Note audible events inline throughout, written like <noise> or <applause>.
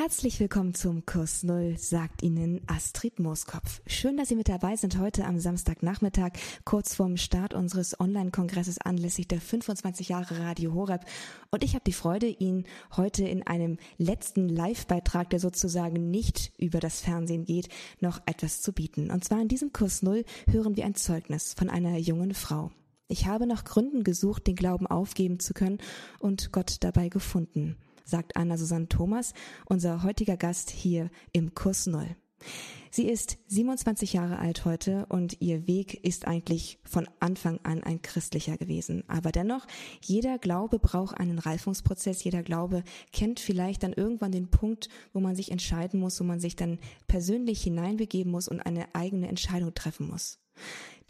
Herzlich willkommen zum Kurs Null, sagt Ihnen Astrid Mooskopf. Schön, dass Sie mit dabei sind heute am Samstagnachmittag, kurz vorm Start unseres Online-Kongresses anlässlich der 25 Jahre Radio Horeb. Und ich habe die Freude, Ihnen heute in einem letzten Live-Beitrag, der sozusagen nicht über das Fernsehen geht, noch etwas zu bieten. Und zwar in diesem Kurs Null hören wir ein Zeugnis von einer jungen Frau. Ich habe nach Gründen gesucht, den Glauben aufgeben zu können und Gott dabei gefunden sagt Anna Susanne Thomas, unser heutiger Gast hier im Kurs Null. Sie ist 27 Jahre alt heute und ihr Weg ist eigentlich von Anfang an ein christlicher gewesen. Aber dennoch, jeder Glaube braucht einen Reifungsprozess, jeder Glaube kennt vielleicht dann irgendwann den Punkt, wo man sich entscheiden muss, wo man sich dann persönlich hineinbegeben muss und eine eigene Entscheidung treffen muss.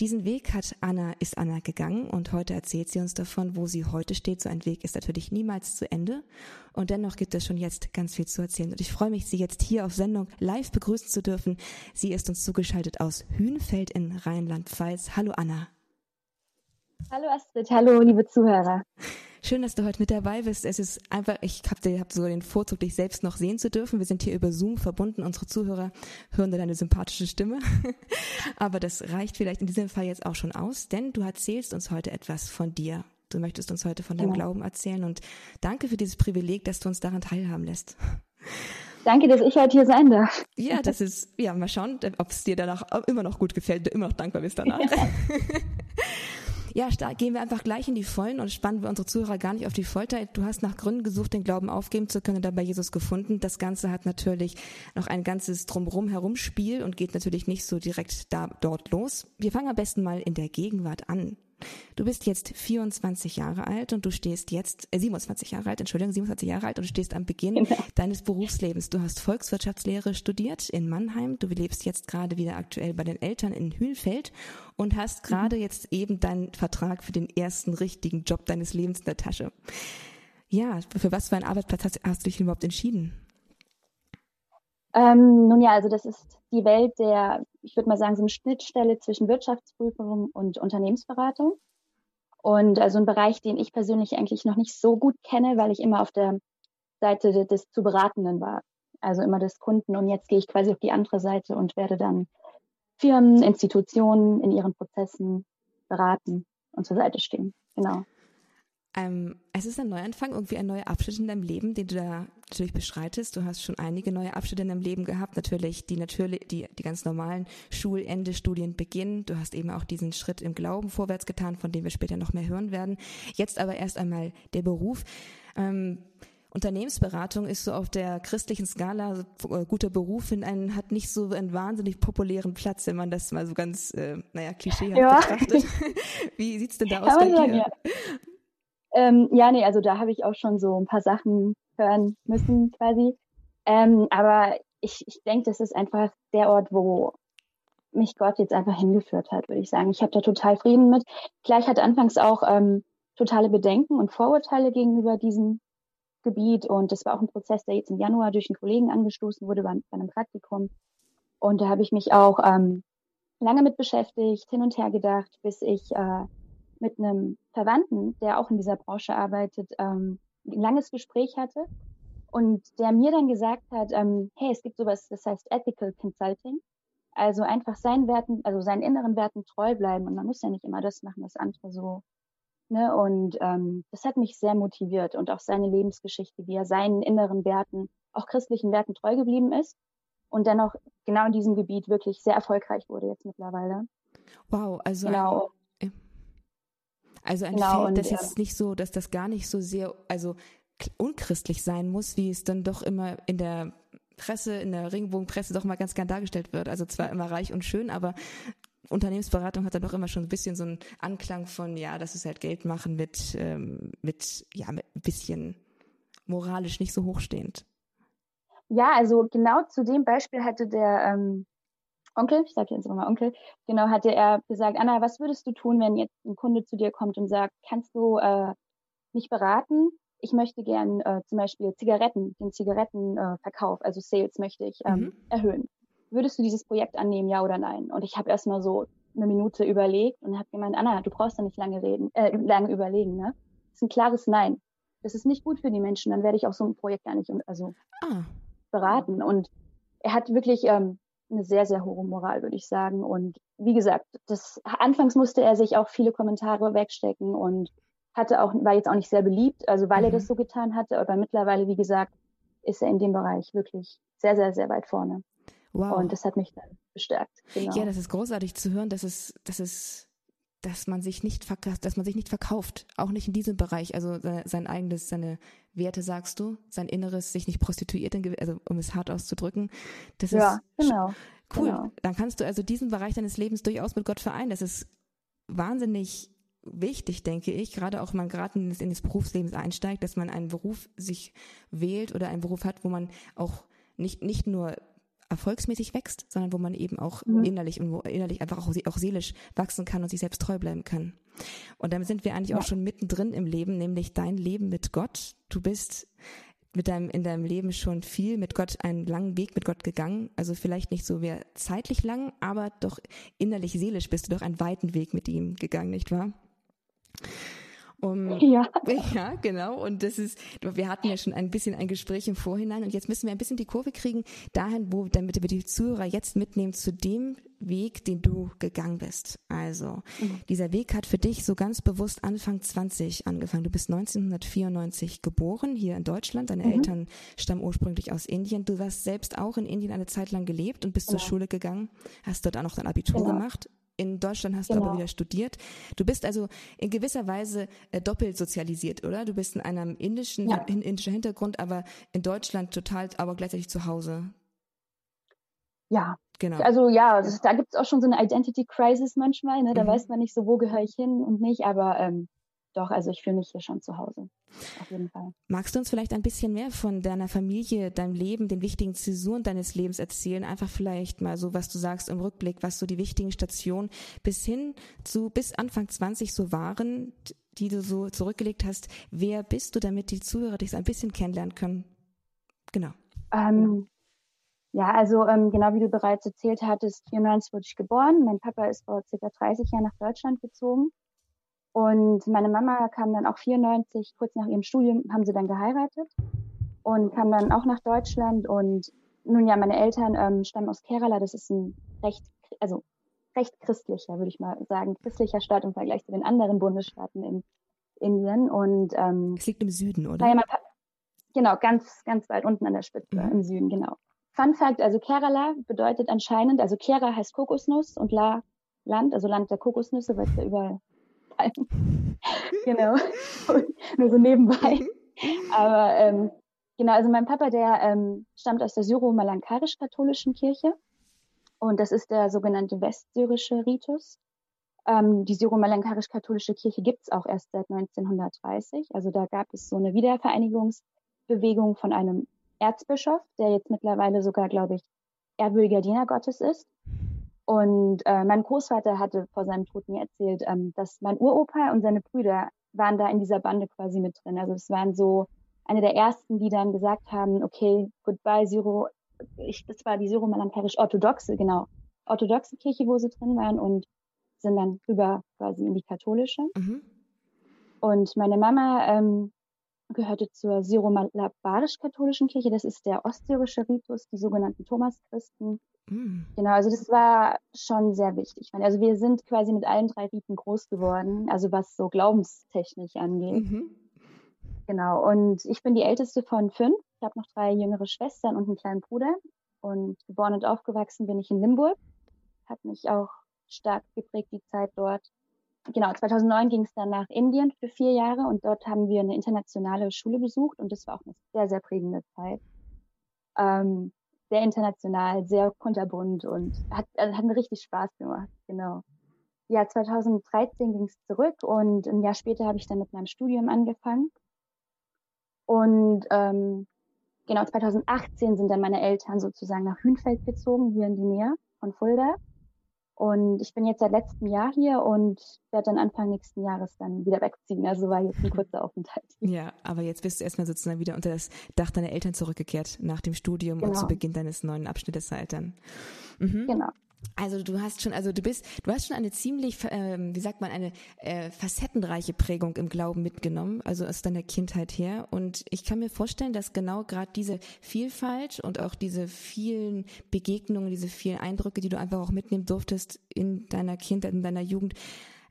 Diesen Weg hat Anna, ist Anna gegangen und heute erzählt sie uns davon, wo sie heute steht. So ein Weg ist natürlich niemals zu Ende. Und dennoch gibt es schon jetzt ganz viel zu erzählen. Und ich freue mich, Sie jetzt hier auf Sendung live begrüßen zu dürfen. Sie ist uns zugeschaltet aus Hünfeld in Rheinland-Pfalz. Hallo Anna. Hallo Astrid, hallo liebe Zuhörer. Schön, dass du heute mit dabei bist. Es ist einfach, ich habe hab sogar den Vorzug, dich selbst noch sehen zu dürfen. Wir sind hier über Zoom verbunden. Unsere Zuhörer hören deine sympathische Stimme. <laughs> Aber das reicht vielleicht in diesem Fall jetzt auch schon aus, denn du erzählst uns heute etwas von dir. Du möchtest uns heute von deinem genau. Glauben erzählen und danke für dieses Privileg, dass du uns daran teilhaben lässt. Danke, dass ich heute hier sein darf. Ja, das ist, ja, mal schauen, ob es dir danach immer noch gut gefällt, du immer noch dankbar bist danach. Ja. <laughs> Ja, gehen wir einfach gleich in die Vollen und spannen wir unsere Zuhörer gar nicht auf die Folter. Du hast nach Gründen gesucht, den Glauben aufgeben zu können, dabei Jesus gefunden. Das Ganze hat natürlich noch ein ganzes Drumherum herumspiel und geht natürlich nicht so direkt da, dort los. Wir fangen am besten mal in der Gegenwart an. Du bist jetzt 24 Jahre alt und du stehst jetzt, äh, 27 Jahre alt, Entschuldigung, 27 Jahre alt und du stehst am Beginn genau. deines Berufslebens. Du hast Volkswirtschaftslehre studiert in Mannheim. Du lebst jetzt gerade wieder aktuell bei den Eltern in Hühlfeld und hast mhm. gerade mhm. jetzt eben deinen Vertrag für den ersten richtigen Job deines Lebens in der Tasche. Ja, für was für einen Arbeitsplatz hast, hast du dich überhaupt entschieden? Ähm, nun ja, also das ist die Welt der, ich würde mal sagen, so eine Schnittstelle zwischen Wirtschaftsprüfung und Unternehmensberatung. Und also ein Bereich, den ich persönlich eigentlich noch nicht so gut kenne, weil ich immer auf der Seite des, zu Beratenden war. Also immer des Kunden. Und jetzt gehe ich quasi auf die andere Seite und werde dann Firmen, Institutionen in ihren Prozessen beraten und zur Seite stehen. Genau. Ähm, es ist ein Neuanfang, irgendwie ein neuer Abschnitt in deinem Leben, den du da natürlich beschreitest. Du hast schon einige neue Abschnitte in deinem Leben gehabt. Natürlich die natürlich die, die ganz normalen Schulende, Studienbeginn. Du hast eben auch diesen Schritt im Glauben vorwärts getan, von dem wir später noch mehr hören werden. Jetzt aber erst einmal der Beruf. Ähm, Unternehmensberatung ist so auf der christlichen Skala äh, guter Beruf in einen, hat nicht so einen wahnsinnig populären Platz, wenn man das mal so ganz, äh, naja, klischeehaft ja. betrachtet. <laughs> Wie sieht's denn da aus bei dir? Ja. Ähm, ja, nee, also da habe ich auch schon so ein paar Sachen hören müssen quasi. Ähm, aber ich, ich denke, das ist einfach der Ort, wo mich Gott jetzt einfach hingeführt hat, würde ich sagen. Ich habe da total Frieden mit. Klar, ich hatte anfangs auch ähm, totale Bedenken und Vorurteile gegenüber diesem Gebiet. Und das war auch ein Prozess, der jetzt im Januar durch einen Kollegen angestoßen wurde bei, bei einem Praktikum. Und da habe ich mich auch ähm, lange mit beschäftigt, hin und her gedacht, bis ich äh, mit einem Verwandten, der auch in dieser Branche arbeitet, ähm, ein langes Gespräch hatte und der mir dann gesagt hat, ähm, hey, es gibt sowas, das heißt Ethical Consulting. Also einfach seinen Werten, also seinen inneren Werten treu bleiben und man muss ja nicht immer das machen, was andere so. Ne? Und ähm, das hat mich sehr motiviert und auch seine Lebensgeschichte, wie er seinen inneren Werten, auch christlichen Werten treu geblieben ist und dennoch genau in diesem Gebiet wirklich sehr erfolgreich wurde jetzt mittlerweile. Wow, also genau. Also ein genau, Feld, das ja. jetzt nicht so, dass das gar nicht so sehr, also unchristlich sein muss, wie es dann doch immer in der Presse, in der Regenbogenpresse doch mal ganz gern dargestellt wird. Also zwar immer reich und schön, aber Unternehmensberatung hat dann doch immer schon ein bisschen so einen Anklang von, ja, das ist halt Geld machen mit, ähm, mit, ja, mit ein bisschen moralisch nicht so hochstehend. Ja, also genau zu dem Beispiel hatte der ähm, Onkel, ich sage jetzt immer Onkel, genau, hatte er gesagt, Anna, was würdest du tun, wenn jetzt ein Kunde zu dir kommt und sagt, kannst du äh, mich beraten? Ich möchte gern äh, zum Beispiel Zigaretten, den Zigarettenverkauf, äh, also Sales möchte ich ähm, mhm. erhöhen. Würdest du dieses Projekt annehmen, ja oder nein? Und ich habe erstmal so eine Minute überlegt und habe gemeint, Anna, du brauchst da nicht lange reden, äh, lange überlegen, ne? Das ist ein klares Nein. Das ist nicht gut für die Menschen, dann werde ich auch so ein Projekt gar nicht, also ah. beraten. Und er hat wirklich ähm, eine sehr, sehr hohe Moral, würde ich sagen. Und wie gesagt, das anfangs musste er sich auch viele Kommentare wegstecken und hatte auch, war jetzt auch nicht sehr beliebt, also weil mhm. er das so getan hatte, aber mittlerweile, wie gesagt, ist er in dem Bereich wirklich sehr, sehr, sehr weit vorne. Wow. Und das hat mich dann bestärkt. Genau. Ja, das ist großartig zu hören, dass es, dass es dass man sich nicht verkauft, dass man sich nicht verkauft, auch nicht in diesem Bereich, also sein eigenes, seine Werte sagst du, sein Inneres sich nicht prostituiert, also um es hart auszudrücken. Das ja, ist genau. Cool. Genau. Dann kannst du also diesen Bereich deines Lebens durchaus mit Gott vereinen. Das ist wahnsinnig wichtig, denke ich, gerade auch wenn man gerade in, in das Berufsleben einsteigt, dass man einen Beruf sich wählt oder einen Beruf hat, wo man auch nicht, nicht nur erfolgsmäßig wächst, sondern wo man eben auch mhm. innerlich und wo innerlich einfach auch, auch seelisch wachsen kann und sich selbst treu bleiben kann. Und damit sind wir eigentlich ja. auch schon mittendrin im Leben, nämlich dein Leben mit Gott. Du bist mit deinem, in deinem Leben schon viel mit Gott, einen langen Weg mit Gott gegangen. Also vielleicht nicht so wie zeitlich lang, aber doch innerlich, seelisch bist du doch einen weiten Weg mit ihm gegangen, nicht wahr? Um, ja. <laughs> ja, genau. Und das ist, wir hatten ja schon ein bisschen ein Gespräch im Vorhinein und jetzt müssen wir ein bisschen die Kurve kriegen, dahin, wo, damit wir die Zuhörer jetzt mitnehmen zu dem Weg, den du gegangen bist. Also, mhm. dieser Weg hat für dich so ganz bewusst Anfang 20 angefangen. Du bist 1994 geboren, hier in Deutschland. Deine mhm. Eltern stammen ursprünglich aus Indien. Du hast selbst auch in Indien eine Zeit lang gelebt und bist ja. zur Schule gegangen, hast dort auch noch dein Abitur genau. gemacht in Deutschland hast genau. du aber genau. wieder studiert. Du bist also in gewisser Weise äh, doppelt sozialisiert, oder? Du bist in einem indischen, ja. in, indischer Hintergrund, aber in Deutschland total, aber gleichzeitig zu Hause. Ja, genau. Also ja, also, da gibt es auch schon so eine Identity Crisis manchmal. Ne? Da mhm. weiß man nicht so, wo gehöre ich hin und nicht. Aber ähm, doch, also ich fühle mich hier schon zu Hause. Auf jeden Fall. Magst du uns vielleicht ein bisschen mehr von deiner Familie, deinem Leben, den wichtigen Zäsuren deines Lebens erzählen? Einfach vielleicht mal so, was du sagst im Rückblick, was so die wichtigen Stationen bis hin zu, bis Anfang 20 so waren, die du so zurückgelegt hast. Wer bist du, damit die Zuhörer dich so ein bisschen kennenlernen können? Genau. Ähm, ja, also ähm, genau wie du bereits erzählt hattest, 94 wurde ich geboren. Mein Papa ist vor circa 30 Jahren nach Deutschland gezogen. Und meine Mama kam dann auch 94, kurz nach ihrem Studium, haben sie dann geheiratet und kam dann auch nach Deutschland. Und nun ja, meine Eltern ähm, stammen aus Kerala. Das ist ein recht, also recht christlicher, würde ich mal sagen, christlicher Staat im Vergleich zu den anderen Bundesstaaten in Indien. Und ähm, es liegt im Süden, oder? Naja, genau, ganz, ganz weit unten an der Spitze mhm. im Süden, genau. Fun Fact, also Kerala bedeutet anscheinend, also Kera heißt Kokosnuss und La Land, also Land der Kokosnüsse, weil es da überall eingefallen. <laughs> genau. <laughs> Nur so nebenbei. Aber ähm, genau, also mein Papa, der ähm, stammt aus der syro-malankarisch-katholischen Kirche. Und das ist der sogenannte westsyrische Ritus. Ähm, die syro-malankarisch-katholische Kirche gibt's auch erst seit 1930. Also da gab es so eine Wiedervereinigungsbewegung von einem Erzbischof, der jetzt mittlerweile sogar, glaube ich, ehrwürdiger Diener Gottes ist. Und äh, mein Großvater hatte vor seinem Tod mir erzählt, ähm, dass mein Uropa und seine Brüder waren da in dieser Bande quasi mit drin. Also es waren so eine der ersten, die dann gesagt haben, okay, goodbye Syro, ich, das war die syro-malankarisch-orthodoxe, genau, orthodoxe Kirche, wo sie drin waren und sind dann rüber quasi in die katholische. Mhm. Und meine Mama ähm, gehörte zur syro-malabarisch-katholischen Kirche. Das ist der ostsyrische Ritus, die sogenannten Thomaschristen. Mhm. Genau, also das war schon sehr wichtig. Also wir sind quasi mit allen drei Riten groß geworden, also was so glaubenstechnisch angeht. Mhm. Genau, und ich bin die älteste von fünf. Ich habe noch drei jüngere Schwestern und einen kleinen Bruder. Und geboren und aufgewachsen bin ich in Limburg. Hat mich auch stark geprägt, die Zeit dort. Genau, 2009 ging es dann nach Indien für vier Jahre und dort haben wir eine internationale Schule besucht und das war auch eine sehr, sehr prägende Zeit. Ähm, sehr international, sehr kunterbunt und hat, also hat mir richtig Spaß gemacht, genau. Ja, 2013 ging es zurück und ein Jahr später habe ich dann mit meinem Studium angefangen. Und ähm, genau 2018 sind dann meine Eltern sozusagen nach Hünfeld gezogen, hier in die Nähe von Fulda. Und ich bin jetzt seit letztem Jahr hier und werde dann Anfang nächsten Jahres dann wieder wegziehen. Also war jetzt ein kurzer Aufenthalt. <laughs> Ja, aber jetzt bist du erstmal sozusagen wieder unter das Dach deiner Eltern zurückgekehrt nach dem Studium genau. und zu Beginn deines neuen Abschnittes halt dann. Mhm. Genau. Also du hast schon, also du bist, du hast schon eine ziemlich, ähm, wie sagt man, eine äh, facettenreiche Prägung im Glauben mitgenommen, also aus deiner Kindheit her. Und ich kann mir vorstellen, dass genau gerade diese Vielfalt und auch diese vielen Begegnungen, diese vielen Eindrücke, die du einfach auch mitnehmen durftest in deiner Kindheit, in deiner Jugend,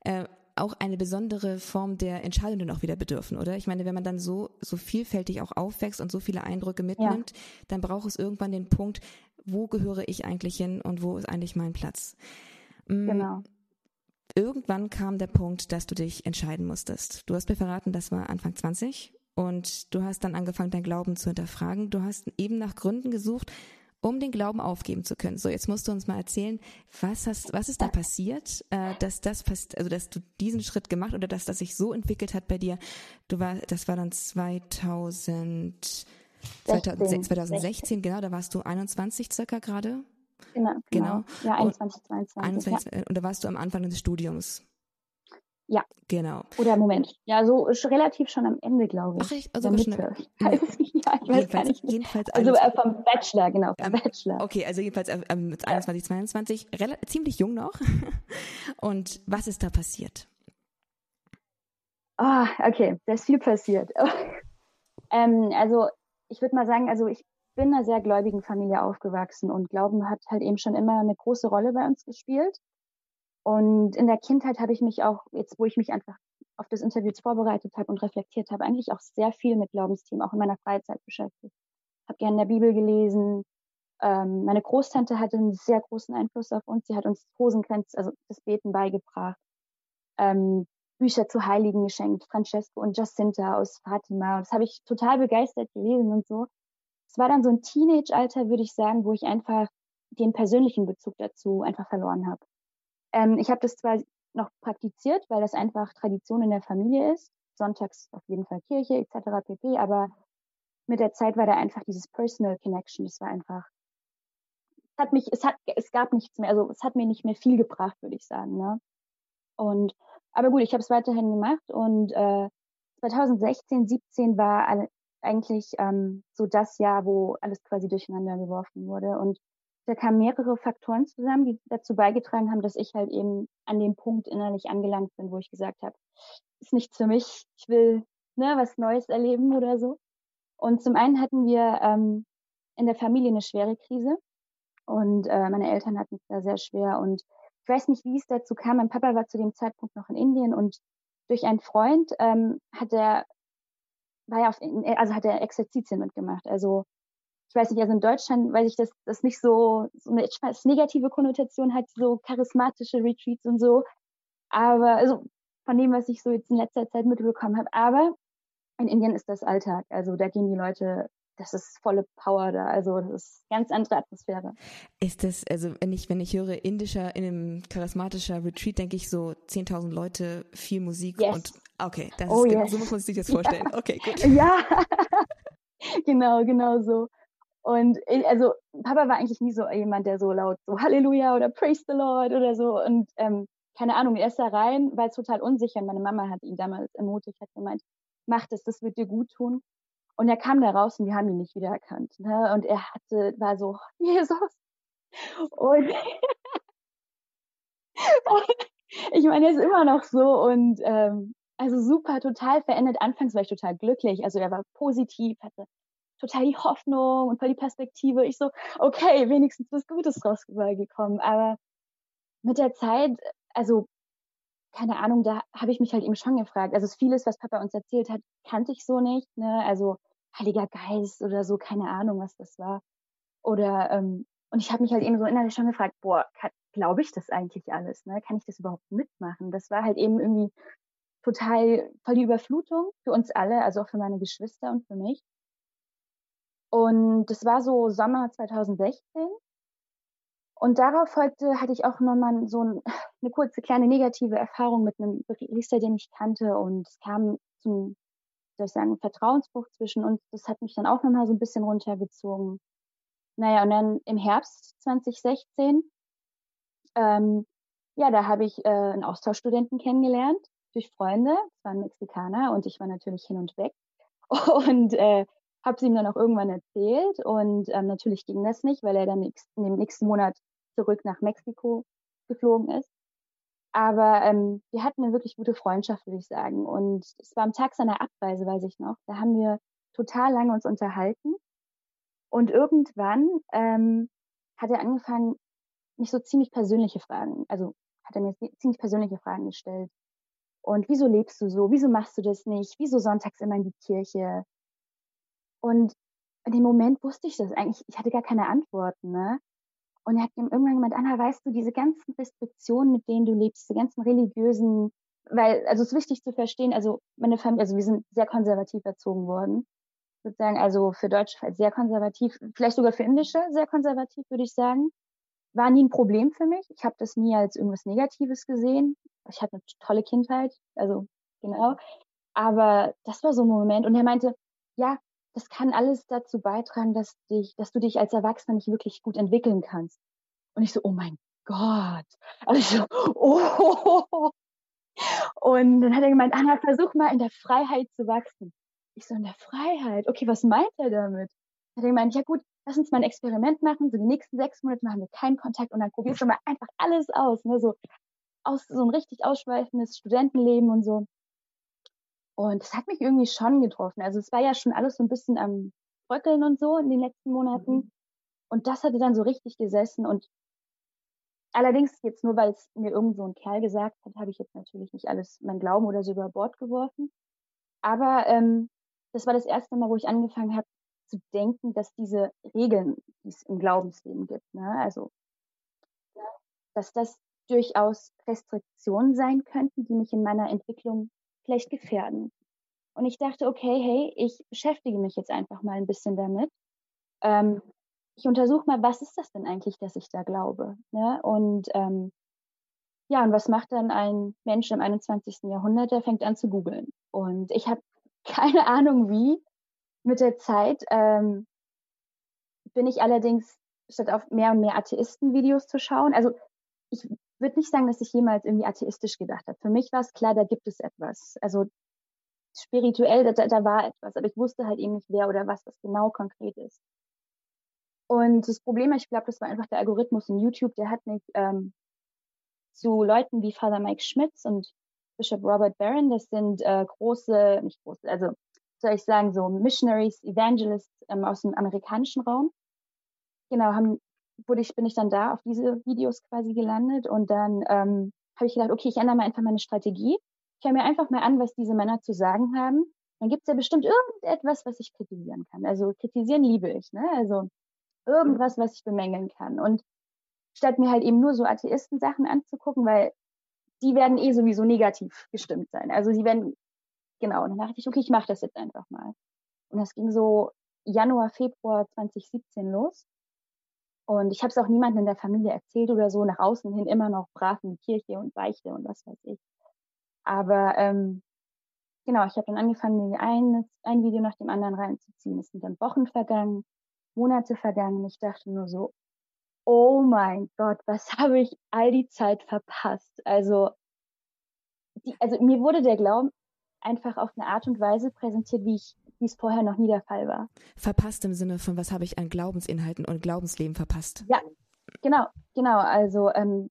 äh, auch eine besondere Form der Entscheidung dann auch wieder bedürfen, oder? Ich meine, wenn man dann so, so vielfältig auch aufwächst und so viele Eindrücke mitnimmt, ja. dann braucht es irgendwann den Punkt, wo gehöre ich eigentlich hin und wo ist eigentlich mein Platz? Mm, genau. Irgendwann kam der Punkt, dass du dich entscheiden musstest. Du hast mir verraten, das war Anfang 20 und du hast dann angefangen, dein Glauben zu hinterfragen. Du hast eben nach Gründen gesucht, um den Glauben aufgeben zu können. So, jetzt musst du uns mal erzählen, was hast, was ist da passiert, äh, dass das passt, also dass du diesen Schritt gemacht oder dass das sich so entwickelt hat bei dir. Du war, das war dann 2000 2016, 2016, genau, da warst du 21 circa gerade. Genau, genau. genau. Ja, 21, 22. 21, ja. Und da warst du am Anfang des Studiums. Ja. Genau. Oder Moment. Ja, so relativ schon am Ende, glaube ich. Ach echt? Also schon <laughs> ja, ich weiß <laughs> jedenfalls, gar nicht. Jedenfalls also äh, vom Bachelor, genau, vom ähm, Bachelor. Okay, also jedenfalls äh, ähm, 21, 22, ziemlich jung noch. <laughs> Und was ist da passiert? Ah, oh, okay, da ist viel passiert. ähm, also ich würde mal sagen, also ich bin in einer sehr gläubigen Familie aufgewachsen und Glauben hat halt eben schon immer eine große Rolle bei uns gespielt. Und in der Kindheit habe ich mich auch, jetzt wo ich mich einfach auf das Interview vorbereitet habe und reflektiert habe, eigentlich auch sehr viel mit Glaubensthemen, auch in meiner Freizeit beschäftigt. Habe gerne in der Bibel gelesen. Ähm, meine Großtante hatte einen sehr großen Einfluss auf uns. Sie hat uns Rosenkränz, also das Beten beigebracht. Ähm, Bücher zu Heiligen geschenkt, Francesco und Jacinta aus Fatima. Und das habe ich total begeistert gelesen und so. Es war dann so ein Teenage-Alter, würde ich sagen, wo ich einfach den persönlichen Bezug dazu einfach verloren habe. Ähm, ich habe das zwar noch praktiziert, weil das einfach Tradition in der Familie ist. Sonntags auf jeden Fall Kirche etc. pp. Aber mit der Zeit war da einfach dieses Personal Connection. Das war einfach, es hat mich, es hat, es gab nichts mehr. Also es hat mir nicht mehr viel gebracht, würde ich sagen. Ne? Und aber gut, ich habe es weiterhin gemacht und äh, 2016, 17 war eigentlich ähm, so das Jahr, wo alles quasi durcheinander geworfen wurde. Und da kamen mehrere Faktoren zusammen, die dazu beigetragen haben, dass ich halt eben an dem Punkt innerlich angelangt bin, wo ich gesagt habe, ist nichts für mich, ich will ne, was Neues erleben oder so. Und zum einen hatten wir ähm, in der Familie eine schwere Krise und äh, meine Eltern hatten es da sehr schwer und ich weiß nicht, wie es dazu kam. Mein Papa war zu dem Zeitpunkt noch in Indien und durch einen Freund ähm, hat er war ja auf, also hat er Exerzitien mitgemacht. Also ich weiß nicht, also in Deutschland weiß ich, dass das nicht so, so eine negative Konnotation hat, so charismatische Retreats und so. Aber also von dem, was ich so jetzt in letzter Zeit mitbekommen habe. Aber in Indien ist das Alltag. Also da gehen die Leute das ist volle Power da. Also das ist ganz andere Atmosphäre. Ist das, also wenn ich, wenn ich höre indischer, in einem charismatischer Retreat, denke ich so 10.000 Leute, viel Musik yes. und okay, das oh, ist, yes. so muss man sich das <laughs> vorstellen. Ja. Okay, gut. Ja, <laughs> genau, genau so. Und also Papa war eigentlich nie so jemand, der so laut so Halleluja oder Praise the Lord oder so. Und ähm, keine Ahnung, er ist da rein, war total unsicher. Meine Mama hat ihn damals ermutigt, hat gemeint, mach das, das wird dir gut tun. Und er kam da raus und wir haben ihn nicht wiedererkannt. Ne? Und er hatte, war so, Jesus. Und <laughs> ich meine, er ist immer noch so und ähm, also super, total verändert. Anfangs war ich total glücklich. Also er war positiv, hatte total die Hoffnung und voll die Perspektive. Ich so, okay, wenigstens was Gutes rausgekommen. Aber mit der Zeit, also keine Ahnung, da habe ich mich halt eben schon gefragt. Also vieles, was Papa uns erzählt hat, kannte ich so nicht. Ne? Also Heiliger Geist oder so, keine Ahnung, was das war. Oder ähm, und ich habe mich halt eben so innerlich schon gefragt, boah, glaube ich das eigentlich alles? Ne? Kann ich das überhaupt mitmachen? Das war halt eben irgendwie total voll die Überflutung für uns alle, also auch für meine Geschwister und für mich. Und das war so Sommer 2016. Und darauf folgte, hatte ich auch nochmal so ein, eine kurze kleine negative Erfahrung mit einem Priester, den ich kannte. Und es kam zum soll ich sagen, Vertrauensbruch zwischen uns. Das hat mich dann auch nochmal so ein bisschen runtergezogen. Naja, und dann im Herbst 2016, ähm, ja, da habe ich äh, einen Austauschstudenten kennengelernt durch Freunde. Das war ein Mexikaner und ich war natürlich hin und weg. <laughs> Und äh, habe es ihm dann auch irgendwann erzählt. Und ähm, natürlich ging das nicht, weil er dann in dem nächsten Monat zurück nach Mexiko geflogen ist. Aber ähm, wir hatten eine wirklich gute Freundschaft, würde ich sagen. Und es war am Tag seiner Abreise, weiß ich noch. Da haben wir total lange uns unterhalten. Und irgendwann ähm, hat er angefangen, mich so ziemlich persönliche Fragen, also hat er mir ziemlich persönliche Fragen gestellt. Und wieso lebst du so? Wieso machst du das nicht? Wieso sonntags immer in die Kirche? Und in dem Moment wusste ich das eigentlich. Ich hatte gar keine Antworten, ne? Und er hat ihm irgendwann gemeint, Anna, weißt du, diese ganzen Restriktionen, mit denen du lebst, diese ganzen religiösen, weil, also es ist wichtig zu verstehen, also meine Familie, also wir sind sehr konservativ erzogen worden. Ich würde sagen, also für Deutsche sehr konservativ, vielleicht sogar für Indische sehr konservativ, würde ich sagen. War nie ein Problem für mich. Ich habe das nie als irgendwas Negatives gesehen. Ich hatte eine tolle Kindheit, also genau. Aber das war so ein Moment. Und er meinte, ja, das kann alles dazu beitragen, dass dich, dass du dich als Erwachsener nicht wirklich gut entwickeln kannst. Und ich so, oh mein Gott. Also ich so, <laughs> oh. Und dann hat er gemeint, Anna, versuch mal in der Freiheit zu wachsen. Ich so, in der Freiheit? Okay, was meint er damit? Dann hat er gemeint, ja gut, lass uns mal ein Experiment machen. So die nächsten sechs Monate machen wir keinen Kontakt und dann probierst du mal einfach alles aus. Ne? So, aus, so ein richtig ausschweifendes Studentenleben und so. Und das hat mich irgendwie schon getroffen. Also es war ja schon alles so ein bisschen am Bröckeln und so in den letzten Monaten. Mhm. Und das hatte dann so richtig gesessen. Und allerdings jetzt nur, weil es mir irgend so ein Kerl gesagt hat, habe ich jetzt natürlich nicht alles, mein Glauben oder so über Bord geworfen. Aber ähm, das war das erste Mal, wo ich angefangen habe zu denken, dass diese Regeln, die es im Glaubensleben gibt, ne, also dass das durchaus Restriktionen sein könnten, die mich in meiner Entwicklung vielleicht gefährden. Und ich dachte, okay, hey, ich beschäftige mich jetzt einfach mal ein bisschen damit. Ähm, ich untersuche mal, was ist das denn eigentlich, dass ich da glaube? Ne? Und ähm, ja, und was macht dann ein Mensch im 21. Jahrhundert? Der fängt an zu googeln. Und ich habe <laughs> keine Ahnung wie. Mit der Zeit ähm, bin ich allerdings, statt auf mehr und mehr Atheisten-Videos zu schauen, also ich würde nicht sagen, dass ich jemals irgendwie atheistisch gedacht habe. Für mich war es klar, da gibt es etwas. Also spirituell, da, da war etwas, aber ich wusste halt eben nicht, wer oder was das genau konkret ist. Und das Problem, ich glaube, das war einfach der Algorithmus in YouTube, der hat mich ähm, zu Leuten wie Father Mike Schmitz und Bishop Robert Barron, das sind äh, große, nicht große, also soll ich sagen, so Missionaries, Evangelists ähm, aus dem amerikanischen Raum. Genau, haben wurde ich, bin ich dann da auf diese Videos quasi gelandet und dann ähm, habe ich gedacht, okay, ich ändere mal einfach meine Strategie. Ich höre mir einfach mal an, was diese Männer zu sagen haben. Dann gibt es ja bestimmt irgendetwas, was ich kritisieren kann. Also kritisieren liebe ich, ne? Also irgendwas, was ich bemängeln kann. Und statt mir halt eben nur so Atheisten-Sachen anzugucken, weil die werden eh sowieso negativ gestimmt sein. Also die werden, genau, und dann dachte ich, okay, ich mache das jetzt einfach mal. Und das ging so Januar, Februar 2017 los. Und ich habe es auch niemandem in der Familie erzählt oder so, nach außen hin immer noch brav in die Kirche und Beichte und was weiß ich. Aber ähm, genau, ich habe dann angefangen, mir ein, ein Video nach dem anderen reinzuziehen. Es sind dann Wochen vergangen, Monate vergangen. Ich dachte nur so, oh mein Gott, was <laughs> habe ich all die Zeit verpasst? Also, die, also mir wurde der Glauben einfach auf eine Art und Weise präsentiert, wie ich wie es vorher noch nie der Fall war. Verpasst im Sinne von, was habe ich an Glaubensinhalten und Glaubensleben verpasst? Ja, genau, genau. Also ähm,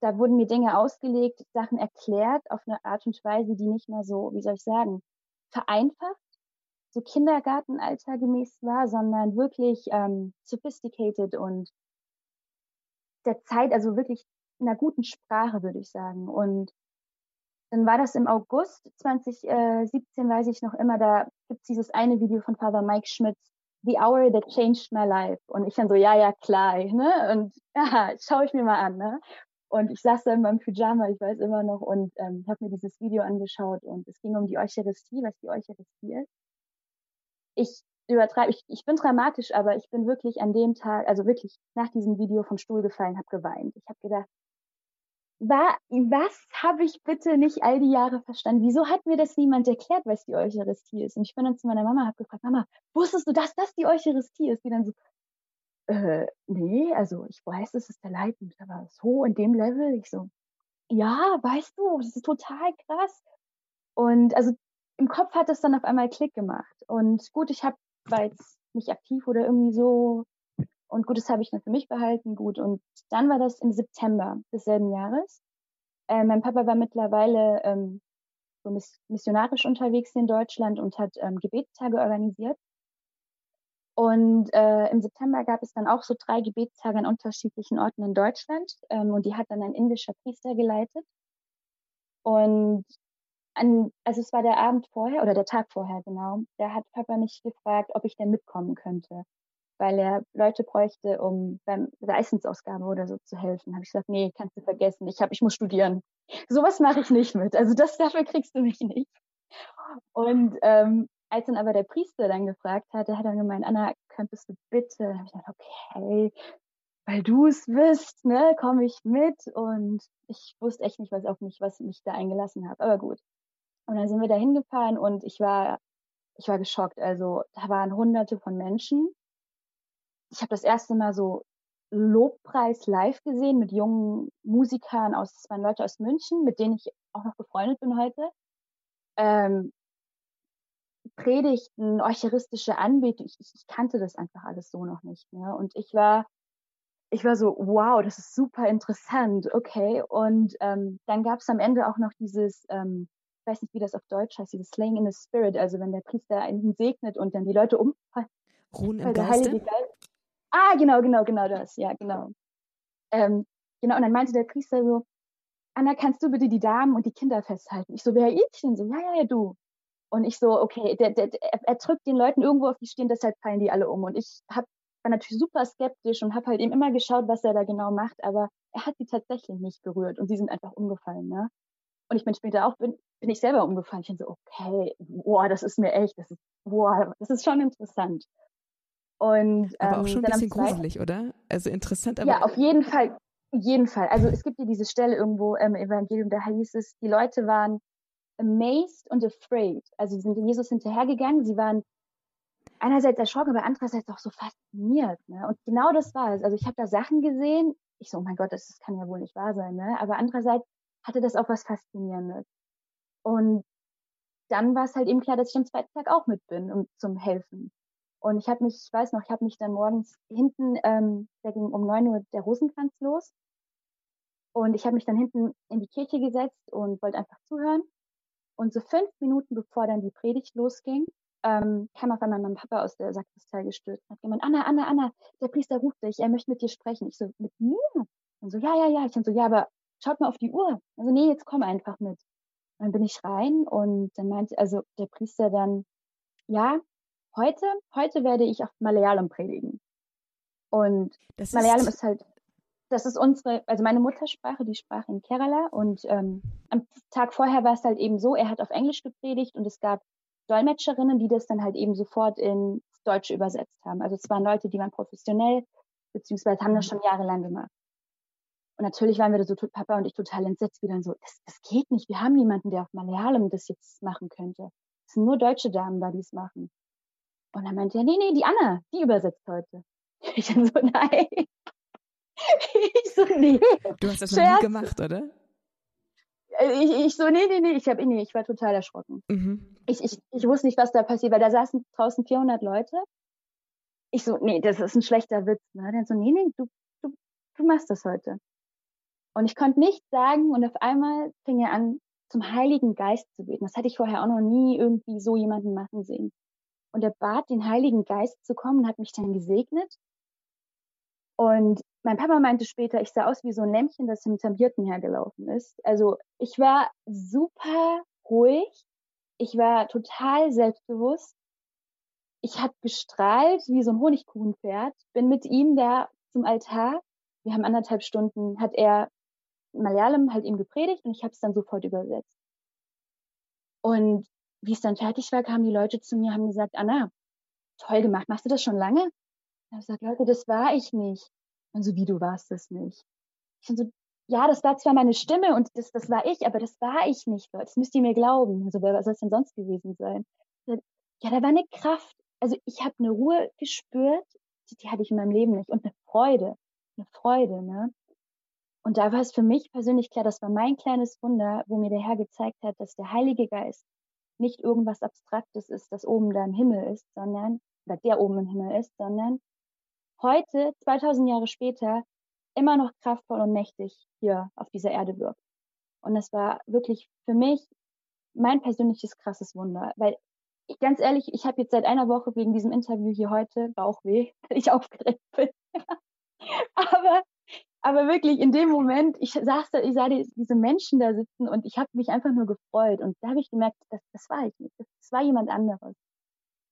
da wurden mir Dinge ausgelegt, Sachen erklärt auf eine Art und Weise, die nicht mehr so, wie soll ich sagen, vereinfacht, so Kindergartenalter gemäß war, sondern wirklich ähm, sophisticated und der Zeit, also wirklich in einer guten Sprache, würde ich sagen. Und dann war das im August 2017, weiß ich noch immer, da gibt's dieses eine Video von Father Mike Schmitz, The Hour That Changed My Life. Und ich dann so, ja, ja, klar, ne? Und <laughs> ja, schaue ich mir mal an, ne? Und ich saß da in meinem Pyjama, ich weiß immer noch, und ähm, habe mir dieses Video angeschaut und es ging um die Eucharistie, was die Eucharistie ist. Ich übertreibe, ich, ich bin dramatisch, aber ich bin wirklich an dem Tag, also wirklich nach diesem Video vom Stuhl gefallen, habe geweint. Ich habe gedacht, war, was habe ich bitte nicht all die Jahre verstanden? Wieso hat mir das niemand erklärt, was die Eucharistie ist? Und ich bin dann zu meiner Mama, habe gefragt, Mama, wusstest du, dass das die Eucharistie ist? Die dann so, äh, nee, also ich weiß, es ist der Leib, aber so in dem Level, ich so, ja, weißt du, das ist total krass. Und also im Kopf hat es dann auf einmal Klick gemacht. Und gut, ich habe, war jetzt nicht aktiv oder irgendwie so und gut, das habe ich dann für mich behalten, gut. Und dann war das im September desselben Jahres. Äh, mein Papa war mittlerweile ähm, so missionarisch unterwegs in Deutschland und hat ähm, Gebetstage organisiert. Und äh, im September gab es dann auch so drei Gebetstage an unterschiedlichen Orten in Deutschland. Ähm, und die hat dann ein indischer Priester geleitet. Und an, also es war der Abend vorher oder der Tag vorher, genau. Da hat Papa mich gefragt, ob ich denn mitkommen könnte, weil er Leute bräuchte, um beim Reisensausgabe oder so zu helfen. Habe ich gesagt, nee, kannst du vergessen. Ich habe, ich muss studieren. Sowas mache ich nicht mit. Also das <laughs> dafür kriegst du mich nicht. Und ähm, als dann aber der Priester dann gefragt hat, der hat dann gemeint, Anna, könntest du bitte? Dann habe ich gedacht, okay, weil du es bist, ne, komme ich mit. Und ich wusste echt nicht, was auf mich, was mich da eingelassen hat. Aber gut. Und dann sind wir da hingefahren und ich war, ich war geschockt. Also da waren hunderte von Menschen. Ich habe das erste Mal so Lobpreis live gesehen mit jungen Musikern aus, das waren Leute aus München, mit denen ich auch noch befreundet bin heute. Ähm, Predigten, eucharistische Anbetung, ich, ich kannte das einfach alles so noch nicht. Ne? Und ich war, ich war so, wow, das ist super interessant, okay. Und ähm, dann gab es am Ende auch noch dieses, ähm, ich weiß nicht, wie das auf Deutsch heißt, dieses Slaying in the Spirit, also wenn der Priester einen segnet und dann die Leute umfallen. Ruhen im Geiste? Geist. Ah, genau, genau, genau das, ja, genau. Ähm, genau, und dann meinte der Priester so, Anna, kannst du bitte die Damen und die Kinder festhalten? Ich so, wer ich denn? So, ja, ja, ja, du. Und ich so, okay, der, der, der, er drückt den Leuten irgendwo auf die Stirn, deshalb fallen die alle um. Und ich hab, war natürlich super skeptisch und habe halt eben immer geschaut, was er da genau macht, aber er hat sie tatsächlich nicht berührt und sie sind einfach umgefallen. Ne? Und ich bin später auch, bin, bin ich selber umgefallen. Ich bin so, okay, boah, das ist mir echt, das ist, boah, das ist schon interessant. Und, aber ähm, auch schon ein bisschen gruselig, oder? Also interessant, aber. Ja, auf jeden Fall, jeden Fall. Also es gibt ja diese Stelle irgendwo im Evangelium, da hieß es, die Leute waren amazed und afraid. Also sie sind Jesus hinterhergegangen, sie waren einerseits erschrocken, aber andererseits auch so fasziniert. Ne? Und genau das war es. Also ich habe da Sachen gesehen, ich so, oh mein Gott, das, das kann ja wohl nicht wahr sein. Ne? Aber andererseits hatte das auch was Faszinierendes. Und dann war es halt eben klar, dass ich am zweiten Tag auch mit bin, um zum Helfen. Und ich habe mich, ich weiß noch, ich habe mich dann morgens hinten, ähm, da ging um neun Uhr der Rosenkranz los. Und ich habe mich dann hinten in die Kirche gesetzt und wollte einfach zuhören. Und so fünf Minuten bevor dann die Predigt losging, ähm, kam auf einmal mein Papa aus der Sakristei gestürzt und hat gemeint, Anna, Anna, Anna, der Priester ruft dich, er möchte mit dir sprechen. Ich so, mit mir? Und so, ja, ja, ja. Ich dann so, ja, aber schaut mal auf die Uhr. Also, nee, jetzt komm einfach mit. Dann bin ich rein und dann meinte, also der Priester dann, ja, heute, heute werde ich auf Malayalam predigen. Und das Malayalam ist, ist halt das ist unsere, also meine Muttersprache, die Sprache in Kerala. Und ähm, am Tag vorher war es halt eben so, er hat auf Englisch gepredigt und es gab Dolmetscherinnen, die das dann halt eben sofort ins Deutsche übersetzt haben. Also es waren Leute, die waren professionell, beziehungsweise haben das mhm. schon jahrelang gemacht. Und natürlich waren wir da so, Papa und ich total entsetzt, wie dann so, das, das geht nicht, wir haben niemanden, der auf Malayalam das jetzt machen könnte. Es sind nur deutsche Damen da, die es machen. Und dann meinte er, nee, nee, die Anna, die übersetzt heute. <laughs> Ich dann so, nein. <laughs> ich so, nee. Du hast das noch nie gemacht, oder? Äh, ich, ich so, nee, nee, nee, ich, hab, nee, ich war total erschrocken. Mhm. Ich, ich, ich wusste nicht, was da passiert, weil da saßen draußen 400 Leute. Ich so, nee, das ist ein schlechter Witz. Ne? Dann so, nee, nee, du, du, du machst das heute. Und ich konnte nichts sagen und auf einmal fing er an, zum Heiligen Geist zu beten. Das hatte ich vorher auch noch nie irgendwie so jemanden machen sehen. Und er bat den Heiligen Geist zu kommen und hat mich dann gesegnet. Und mein Papa meinte später, ich sah aus wie so ein Lämpchen, das hinterm Hirten hergelaufen ist. Also ich war super ruhig. Ich war total selbstbewusst. Ich habe gestrahlt wie so ein Honigkuchenpferd. Bin mit ihm da zum Altar. Wir haben anderthalb Stunden, hat er Malayalam halt ihm gepredigt und ich habe es dann sofort übersetzt. Und wie es dann fertig war, kamen die Leute zu mir, haben gesagt, Anna, toll gemacht, machst du das schon lange? Ich habe gesagt, Leute, das war ich nicht. Und so, wie du warst es nicht. Ich so, ja, das war zwar meine Stimme und das, das war ich, aber das war ich nicht. Das müsst ihr mir glauben. Also, wer soll es denn sonst gewesen sein? Ja, da war eine Kraft. Also, ich habe eine Ruhe gespürt, die, die hatte ich in meinem Leben nicht. Und eine Freude. Eine Freude, ne? Und da war es für mich persönlich klar, das war mein kleines Wunder, wo mir der Herr gezeigt hat, dass der Heilige Geist nicht irgendwas Abstraktes ist, das oben da im Himmel ist, sondern, oder der oben im Himmel ist, sondern heute, 2000 Jahre später, immer noch kraftvoll und mächtig hier auf dieser Erde wirkt. Und das war wirklich für mich mein persönliches krasses Wunder, weil ich, ganz ehrlich, ich habe jetzt seit einer Woche wegen diesem Interview hier heute Bauchweh, <laughs> weil ich aufgeregt bin. <laughs> aber, aber wirklich in dem Moment, ich saß da, ich sah die, diese Menschen da sitzen und ich habe mich einfach nur gefreut und da habe ich gemerkt, das, das war ich nicht, das, das war jemand anderes.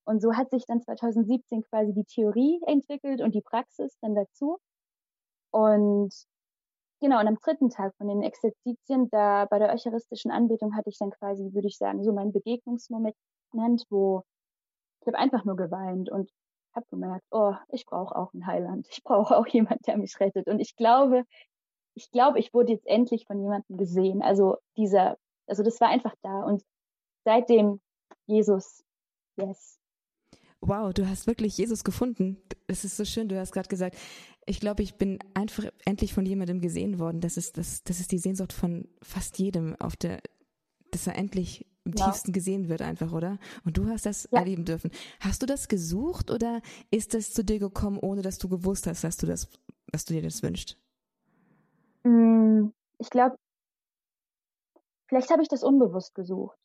Und so hat sich dann 2017 quasi die Theorie entwickelt und die Praxis dann dazu. Und genau, und am dritten Tag von den Exerzitien, da bei der eucharistischen Anbetung hatte ich dann quasi, würde ich sagen, so meinen Begegnungsmoment, wo ich habe einfach nur geweint und habe gemerkt, oh, ich brauche auch ein Heiland. Ich brauche auch jemand, der mich rettet. Und ich glaube, ich glaube, ich wurde jetzt endlich von jemandem gesehen. Also dieser, also das war einfach da. Und seitdem Jesus, yes, Wow, du hast wirklich Jesus gefunden. Das ist so schön. Du hast gerade gesagt, ich glaube, ich bin einfach endlich von jemandem gesehen worden. Das ist, das, das ist die Sehnsucht von fast jedem auf der, dass er endlich im ja. tiefsten gesehen wird einfach, oder? Und du hast das ja. erleben dürfen. Hast du das gesucht oder ist das zu dir gekommen, ohne dass du gewusst hast, dass du das, dass du dir das wünschst? Mm, ich glaube, vielleicht habe ich das unbewusst gesucht.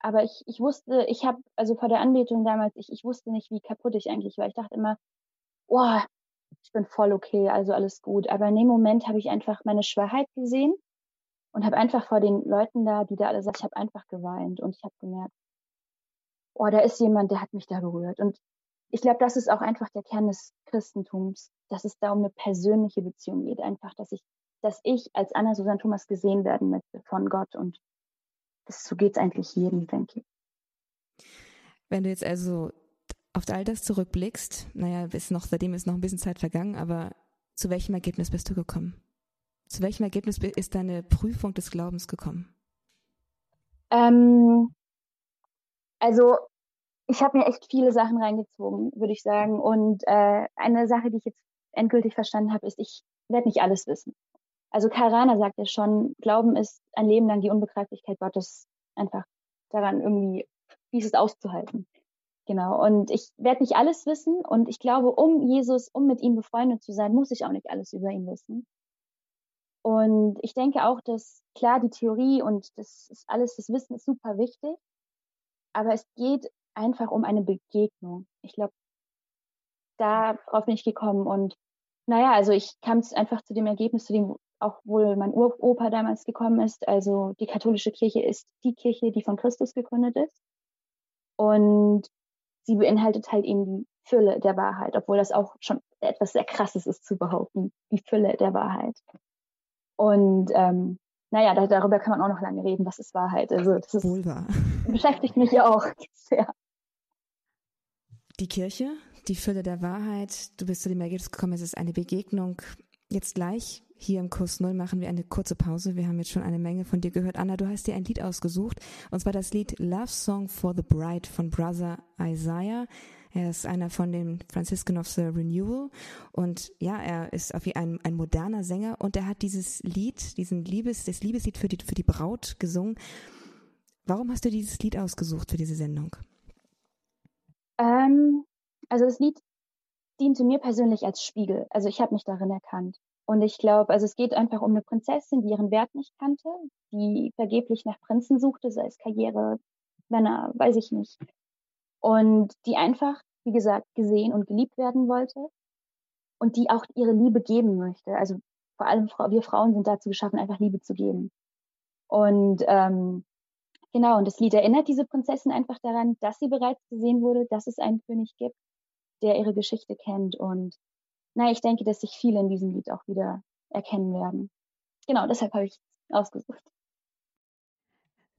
Aber ich, ich wusste, ich habe, also vor der Anbetung damals, ich, ich wusste nicht, wie kaputt ich eigentlich war. Ich dachte immer, oh, ich bin voll okay, also alles gut. Aber in dem Moment habe ich einfach meine Schwachheit gesehen und habe einfach vor den Leuten da, die da alle saßen, ich habe einfach geweint und ich habe gemerkt, oh, da ist jemand, der hat mich da berührt. Und ich glaube, das ist auch einfach der Kern des Christentums, dass es da um eine persönliche Beziehung geht. Einfach, dass ich, dass ich als Anna Susanne Thomas gesehen werden möchte von Gott und das, so geht es eigentlich jedem, denke ich. Wenn du jetzt also auf all das zurückblickst, naja, ist noch, seitdem ist noch ein bisschen Zeit vergangen, aber zu welchem Ergebnis bist du gekommen? Zu welchem Ergebnis ist deine Prüfung des Glaubens gekommen? Ähm, also ich habe mir echt viele Sachen reingezogen, würde ich sagen. Und äh, eine Sache, die ich jetzt endgültig verstanden habe, ist, ich werde nicht alles wissen. Also Karana sagt ja schon, Glauben ist ein Leben lang die Unbegreiflichkeit Gottes einfach daran irgendwie, dieses auszuhalten. Genau. Und ich werde nicht alles wissen. Und ich glaube, um Jesus, um mit ihm befreundet zu sein, muss ich auch nicht alles über ihn wissen. Und ich denke auch, dass klar die Theorie und das ist alles, das Wissen ist super wichtig. Aber es geht einfach um eine Begegnung. Ich glaube, darauf bin ich gekommen. Und naja, also ich kam einfach zu dem Ergebnis, zu dem auch wohl mein Uropa damals gekommen ist. Also die katholische Kirche ist die Kirche, die von Christus gegründet ist. Und sie beinhaltet halt eben die Fülle der Wahrheit, obwohl das auch schon etwas sehr Krasses ist zu behaupten, die Fülle der Wahrheit. Und ähm, naja, da, darüber kann man auch noch lange reden, was ist Wahrheit. Also das ist, Wohl wahr. <laughs> beschäftigt mich ja auch <laughs> sehr. Die Kirche, die Fülle der Wahrheit, du bist zu dem Ergebnis gekommen, es ist eine Begegnung. Jetzt gleich hier im Kurs Null machen wir eine kurze Pause. Wir haben jetzt schon eine Menge von dir gehört. Anna, du hast dir ein Lied ausgesucht. Und zwar das Lied Love Song for the Bride von Brother Isaiah. Er ist einer von den Franciscan of the Renewal. Und ja, er ist auf ein, ein moderner Sänger. Und er hat dieses Lied, diesen Liebes, das Liebeslied für die, für die Braut gesungen. Warum hast du dieses Lied ausgesucht für diese Sendung? Ähm, also das Lied diente mir persönlich als Spiegel. Also ich habe mich darin erkannt. Und ich glaube, also es geht einfach um eine Prinzessin, die ihren Wert nicht kannte, die vergeblich nach Prinzen suchte, sei es Karriere, Männer, weiß ich nicht. Und die einfach, wie gesagt, gesehen und geliebt werden wollte und die auch ihre Liebe geben möchte. Also vor allem wir Frauen sind dazu geschaffen, einfach Liebe zu geben. Und ähm, genau, und das Lied erinnert diese Prinzessin einfach daran, dass sie bereits gesehen wurde, dass es einen König gibt, der ihre Geschichte kennt und na, ich denke, dass sich viele in diesem Lied auch wieder erkennen werden. Genau, deshalb habe ich es ausgesucht.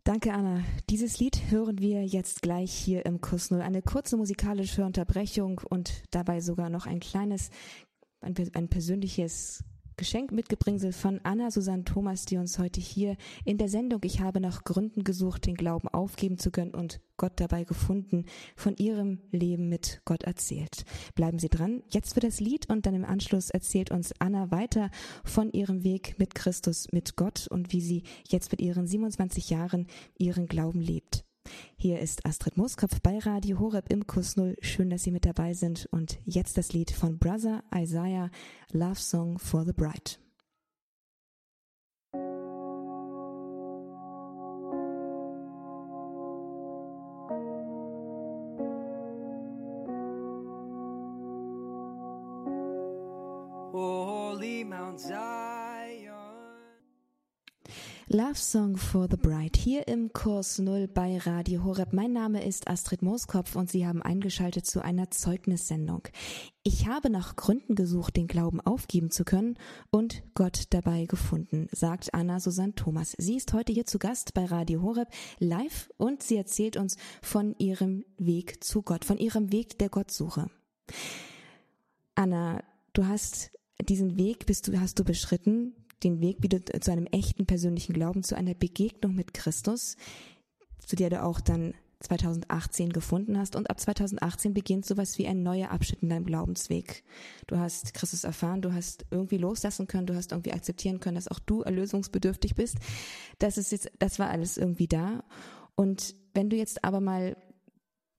Danke, Anna. Dieses Lied hören wir jetzt gleich hier im Kurs Null. Eine kurze musikalische Unterbrechung und dabei sogar noch ein kleines, ein, ein persönliches Geschenk mitgebringsel von Anna Susanne Thomas, die uns heute hier in der Sendung Ich habe nach Gründen gesucht, den Glauben aufgeben zu können und Gott dabei gefunden, von ihrem Leben mit Gott erzählt. Bleiben Sie dran. Jetzt für das Lied und dann im Anschluss erzählt uns Anna weiter von ihrem Weg mit Christus, mit Gott und wie sie jetzt mit ihren 27 Jahren ihren Glauben lebt. Hier ist Astrid Mooskopf bei Radio Horeb im Kurs Null. Schön, dass Sie mit dabei sind. Und jetzt das Lied von Brother Isaiah, Love Song for the Bride. Love Song for the Bride hier im Kurs Null bei Radio Horeb. Mein Name ist Astrid Mooskopf und Sie haben eingeschaltet zu einer Zeugnissendung. Ich habe nach Gründen gesucht, den Glauben aufgeben zu können und Gott dabei gefunden, sagt Anna Susanne Thomas. Sie ist heute hier zu Gast bei Radio Horeb live und sie erzählt uns von ihrem Weg zu Gott, von ihrem Weg der Gottsuche. Anna, du hast diesen Weg bist du, hast du beschritten, den Weg wieder zu einem echten persönlichen Glauben, zu einer Begegnung mit Christus, zu der du auch dann 2018 gefunden hast. Und ab 2018 beginnt sowas wie ein neuer Abschnitt in deinem Glaubensweg. Du hast Christus erfahren, du hast irgendwie loslassen können, du hast irgendwie akzeptieren können, dass auch du erlösungsbedürftig bist. Das ist jetzt, das war alles irgendwie da. Und wenn du jetzt aber mal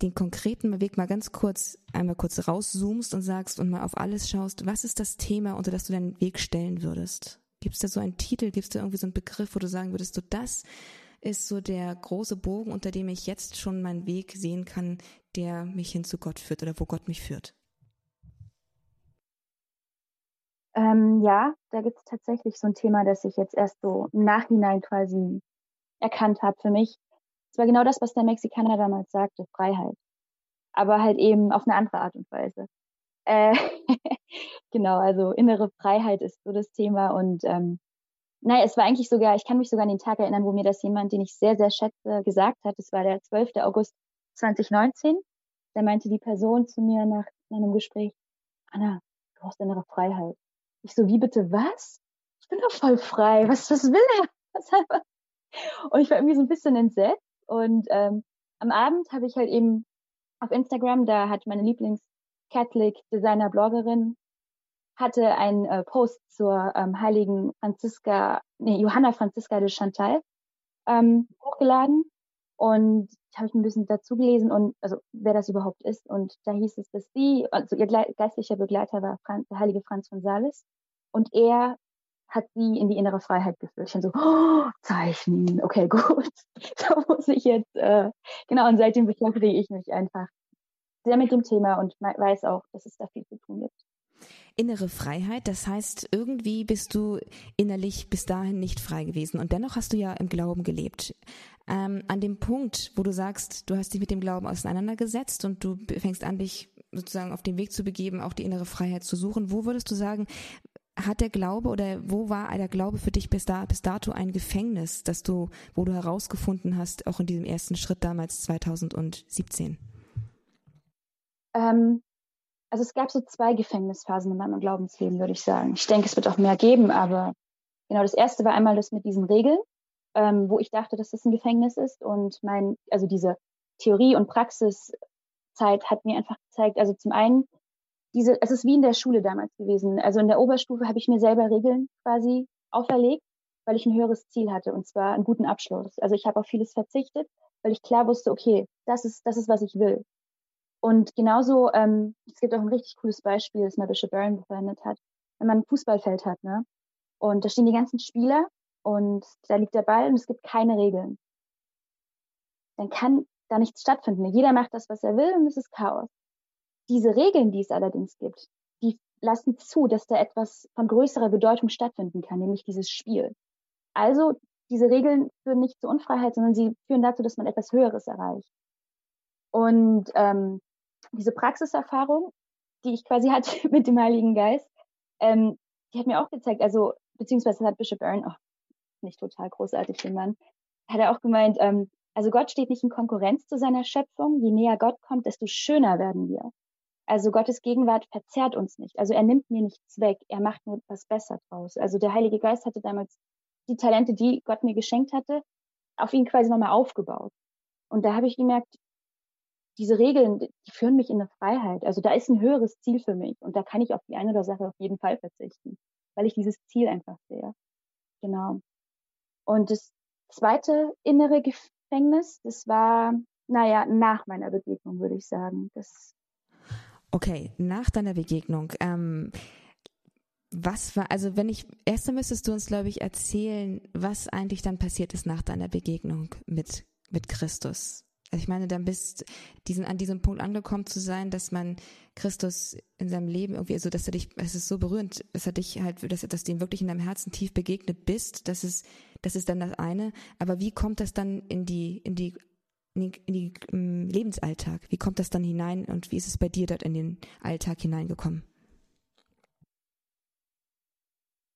den konkreten Weg mal ganz kurz, einmal kurz rauszoomst und sagst und mal auf alles schaust, was ist das Thema, unter das du deinen Weg stellen würdest? Gibt es da so einen Titel, gibt es da irgendwie so einen Begriff, wo du sagen würdest, so das ist so der große Bogen, unter dem ich jetzt schon meinen Weg sehen kann, der mich hin zu Gott führt oder wo Gott mich führt? Ähm, ja, da gibt es tatsächlich so ein Thema, das ich jetzt erst so im Nachhinein quasi erkannt habe für mich. Es war genau das, was der Mexikaner damals sagte, Freiheit. Aber halt eben auf eine andere Art und Weise. Äh, <laughs> genau, also innere Freiheit ist so das Thema und ähm, naja, es war eigentlich sogar, ich kann mich sogar an den Tag erinnern, wo mir das jemand, den ich sehr, sehr schätze, gesagt hat. Es war der 12. August 2019. Da meinte die Person zu mir nach einem Gespräch, Anna, du brauchst innere Freiheit. Ich so, wie bitte, was? Ich bin doch voll frei. Was, was will er? <laughs> Was er? Und ich war irgendwie so ein bisschen entsetzt. Und ähm, am Abend habe ich halt eben auf Instagram, da hat meine Lieblings Catholic Designer Bloggerin hatte einen äh, Post zur ähm, heiligen Franziska, nee, Johanna Franziska de Chantal ähm, hochgeladen und ich habe ich ein bisschen dazu gelesen und also wer das überhaupt ist und da hieß es, dass sie, also ihr geistlicher Begleiter war Franz, der heilige Franz von Sales und er hat sie in die innere Freiheit geführt. Ich dann so, oh, Zeichen, okay, <laughs> gut. da muss ich jetzt, äh, genau, und seitdem beschäftige ich mich einfach sehr mit dem Thema und weiß auch, dass es da viel zu tun gibt. Innere Freiheit, das heißt, irgendwie bist du innerlich bis dahin nicht frei gewesen und dennoch hast du ja im Glauben gelebt. Ähm, an dem Punkt, wo du sagst, du hast dich mit dem Glauben auseinandergesetzt und du fängst an, dich sozusagen auf den Weg zu begeben, auch die innere Freiheit zu suchen, wo würdest du sagen, hat der Glaube oder wo war der Glaube für dich bis, da, bis dato ein Gefängnis, dass du, wo du herausgefunden hast, auch in diesem ersten Schritt damals 2017? Ähm, also es gab so zwei Gefängnisphasen in meinem Glaubensleben, würde ich sagen. Ich denke, es wird auch mehr geben, aber genau, das erste war einmal das mit diesen Regeln, ähm, wo ich dachte, dass das ein Gefängnis ist. Und mein, also diese Theorie- und Praxiszeit hat mir einfach gezeigt, also zum einen, diese, es ist wie in der Schule damals gewesen. Also in der Oberstufe habe ich mir selber Regeln quasi auferlegt, weil ich ein höheres Ziel hatte, und zwar einen guten Abschluss. Also ich habe auf vieles verzichtet, weil ich klar wusste, okay, das ist, das ist, was ich will. Und genauso, ähm, es gibt auch ein richtig cooles Beispiel, das Bishop Barron verwendet hat. Wenn man ein Fußballfeld hat, ne? Und da stehen die ganzen Spieler und da liegt der Ball und es gibt keine Regeln. Dann kann da nichts stattfinden. Jeder macht das, was er will und es ist Chaos. Diese Regeln, die es allerdings gibt, die lassen zu, dass da etwas von größerer Bedeutung stattfinden kann, nämlich dieses Spiel. Also diese Regeln führen nicht zur Unfreiheit, sondern sie führen dazu, dass man etwas Höheres erreicht. Und ähm, diese Praxiserfahrung, die ich quasi hatte <laughs> mit dem Heiligen Geist, ähm, die hat mir auch gezeigt, also beziehungsweise hat Bishop Aaron auch nicht total großartig den Mann, hat er auch gemeint, ähm, also Gott steht nicht in Konkurrenz zu seiner Schöpfung. Je näher Gott kommt, desto schöner werden wir. Also Gottes Gegenwart verzerrt uns nicht. Also er nimmt mir nichts weg. Er macht nur etwas besser draus. Also der Heilige Geist hatte damals die Talente, die Gott mir geschenkt hatte, auf ihn quasi nochmal aufgebaut. Und da habe ich gemerkt, diese Regeln, die führen mich in eine Freiheit. Also da ist ein höheres Ziel für mich und da kann ich auf die eine oder Sache auf jeden Fall verzichten, weil ich dieses Ziel einfach sehe. Genau. Und das zweite innere Gefängnis, das war naja, nach meiner Begegnung, würde ich sagen. Das okay, nach deiner Begegnung. Ähm, was war, also wenn ich, erst müsstest du uns, glaube ich, erzählen, was eigentlich dann passiert ist nach deiner Begegnung mit, mit Christus. Also ich meine, dann bist diesen, an diesem Punkt angekommen zu sein, dass man Christus in seinem Leben irgendwie, also dass er dich, es ist so berührend, dass er dich halt, dass, dass du ihm wirklich in deinem Herzen tief begegnet bist, das ist, das ist dann das eine. Aber wie kommt das dann in die, in die, in die, in um, ähm, Lebensalltag? Wie kommt das dann hinein und wie ist es bei dir dort in den Alltag hineingekommen?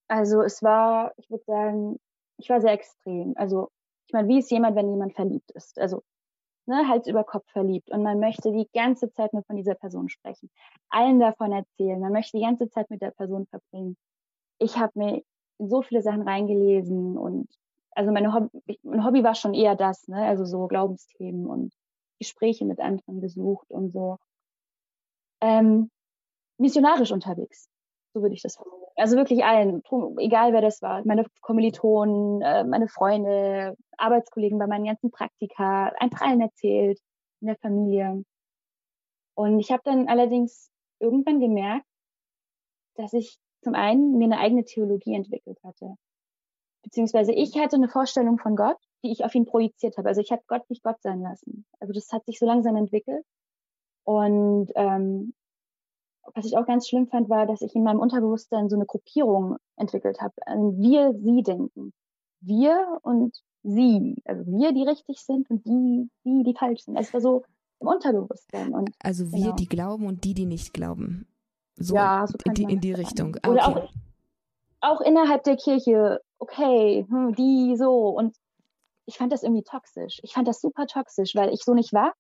Also es war, ich würde sagen, ich war sehr extrem. Also ich meine, wie ist jemand, wenn jemand verliebt ist? Also ne, Hals über Kopf verliebt und man möchte die ganze Zeit nur von dieser Person sprechen, allen davon erzählen, man möchte die ganze Zeit mit der Person verbringen. Ich habe mir so viele Sachen reingelesen und also meine Hobby, mein Hobby war schon eher das, ne, also so Glaubensthemen und Gespräche mit anderen gesucht und so. Ähm, missionarisch unterwegs, so würde ich das formulieren. Also wirklich allen, egal wer das war, meine Kommilitonen, äh, meine Freunde, Arbeitskollegen bei meinen ganzen Praktika, einfach allen erzählt, in der Familie. Und ich habe dann allerdings irgendwann gemerkt, dass ich zum einen mir eine eigene Theologie entwickelt hatte. Beziehungsweise ich hatte eine Vorstellung von Gott, die ich auf ihn projiziert habe. Also ich habe Gott nicht Gott sein lassen. Also das hat sich so langsam entwickelt. Und ähm, was ich auch ganz schlimm fand, war, dass ich in meinem Unterbewusstsein so eine Gruppierung entwickelt habe. Wir, sie denken. Wir und sie. Also wir, die richtig sind und die, die, die falsch sind. Es war so im Unterbewusstsein. Und, also wir, genau. die glauben und die, die nicht glauben. So ja, so in, die, in die Richtung. Okay. Oder auch, auch innerhalb der Kirche, okay, hm, die so. Und ich fand das irgendwie toxisch. Ich fand das super toxisch, weil ich so nicht war.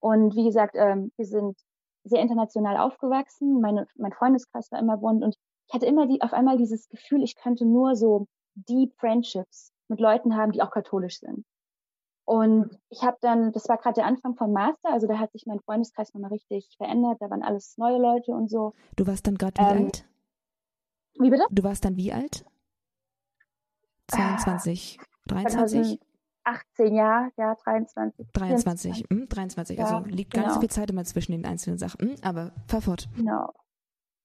Und wie gesagt, ähm, wir sind sehr international aufgewachsen. Meine, mein Freundeskreis war immer bunt und ich hatte immer die, auf einmal dieses Gefühl, ich könnte nur so deep Friendships mit Leuten haben, die auch katholisch sind. Und ich habe dann, das war gerade der Anfang vom Master, also da hat sich mein Freundeskreis nochmal richtig verändert, da waren alles neue Leute und so. Du warst dann gerade wie ähm, alt? Wie bitte? Du warst dann wie alt? 22, 23? 18 Jahre, ja, 23. 23, hm, 23. Also liegt gar genau. genau. viel Zeit immer zwischen den einzelnen Sachen, hm, aber fahr fort. Genau.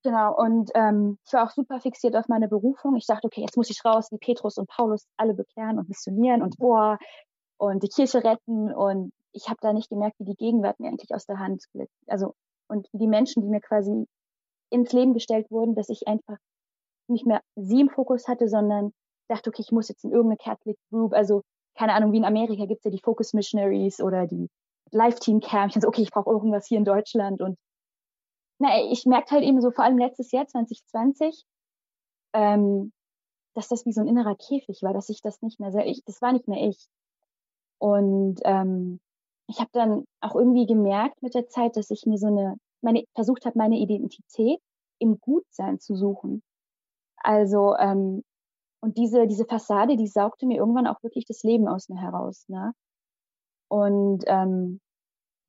Genau, und ähm, ich war auch super fixiert auf meine Berufung. Ich dachte, okay, jetzt muss ich raus, wie Petrus und Paulus alle bekehren und missionieren und boah, und die Kirche retten. Und ich habe da nicht gemerkt, wie die Gegenwart mir eigentlich aus der Hand glitt. Also, und wie die Menschen, die mir quasi ins Leben gestellt wurden, dass ich einfach nicht mehr sie im Fokus hatte, sondern dachte, okay, ich muss jetzt in irgendeine Catholic Group, also keine Ahnung, wie in Amerika gibt es ja die Focus Missionaries oder die Live Team Camp. Ich so, okay, ich brauche irgendwas hier in Deutschland. Und na, ich merkte halt eben so, vor allem letztes Jahr, 2020, ähm, dass das wie so ein innerer Käfig war, dass ich das nicht mehr sehr, ich, das war nicht mehr ich. Und ähm, ich habe dann auch irgendwie gemerkt mit der Zeit, dass ich mir so eine, meine, versucht habe, meine Identität im Gutsein zu suchen. Also ähm, und diese, diese Fassade, die saugte mir irgendwann auch wirklich das Leben aus mir heraus. Ne? Und ähm,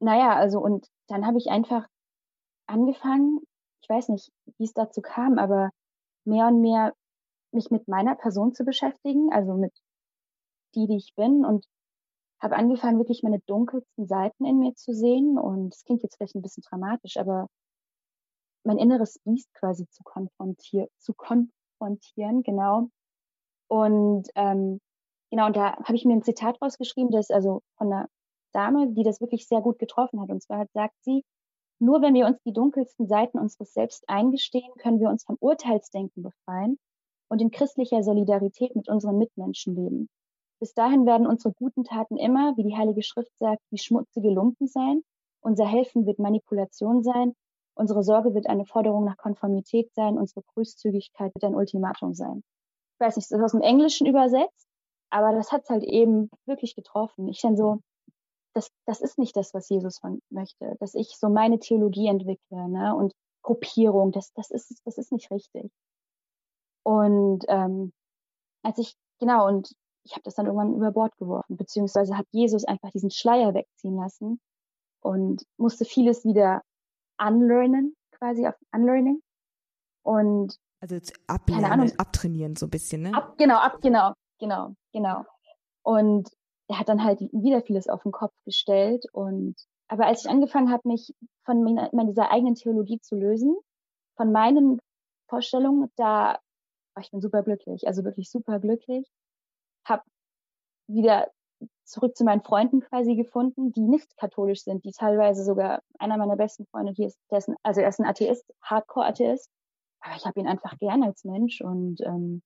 naja, also und dann habe ich einfach angefangen, ich weiß nicht, wie es dazu kam, aber mehr und mehr mich mit meiner Person zu beschäftigen, also mit die, die ich bin und habe angefangen, wirklich meine dunkelsten Seiten in mir zu sehen. Und es klingt jetzt vielleicht ein bisschen dramatisch, aber mein inneres Biest quasi zu konfrontieren, zu konfrontieren, genau. Und ähm, genau, und da habe ich mir ein Zitat rausgeschrieben, das also von einer Dame, die das wirklich sehr gut getroffen hat. Und zwar sagt sie, nur wenn wir uns die dunkelsten Seiten unseres Selbst eingestehen, können wir uns vom Urteilsdenken befreien und in christlicher Solidarität mit unseren Mitmenschen leben. Bis dahin werden unsere guten Taten immer, wie die Heilige Schrift sagt, wie schmutzige Lumpen sein. Unser Helfen wird Manipulation sein. Unsere Sorge wird eine Forderung nach Konformität sein. Unsere Großzügigkeit wird ein Ultimatum sein ich weiß nicht, das ist aus dem Englischen übersetzt, aber das hat halt eben wirklich getroffen. Ich dann so, das, das ist nicht das, was Jesus von möchte, dass ich so meine Theologie entwickle, ne, und Gruppierung, das, das ist, das ist nicht richtig. Und ähm, als ich, genau, und ich habe das dann irgendwann über Bord geworfen, beziehungsweise hat Jesus einfach diesen Schleier wegziehen lassen und musste vieles wieder unlearnen, quasi auf Unlearning. Und also ablernen, abtrainieren so ein bisschen, ne? Ab, genau, ab, genau, genau, genau. Und er hat dann halt wieder vieles auf den Kopf gestellt. Und aber als ich angefangen habe, mich von meiner, dieser eigenen Theologie zu lösen, von meinen Vorstellungen, da oh, ich bin super glücklich, also wirklich super glücklich, habe wieder zurück zu meinen Freunden quasi gefunden, die nicht katholisch sind, die teilweise sogar einer meiner besten Freunde, die ist, ein, also er ist ein Atheist, Hardcore-Atheist, aber ich habe ihn einfach gern als Mensch und ähm,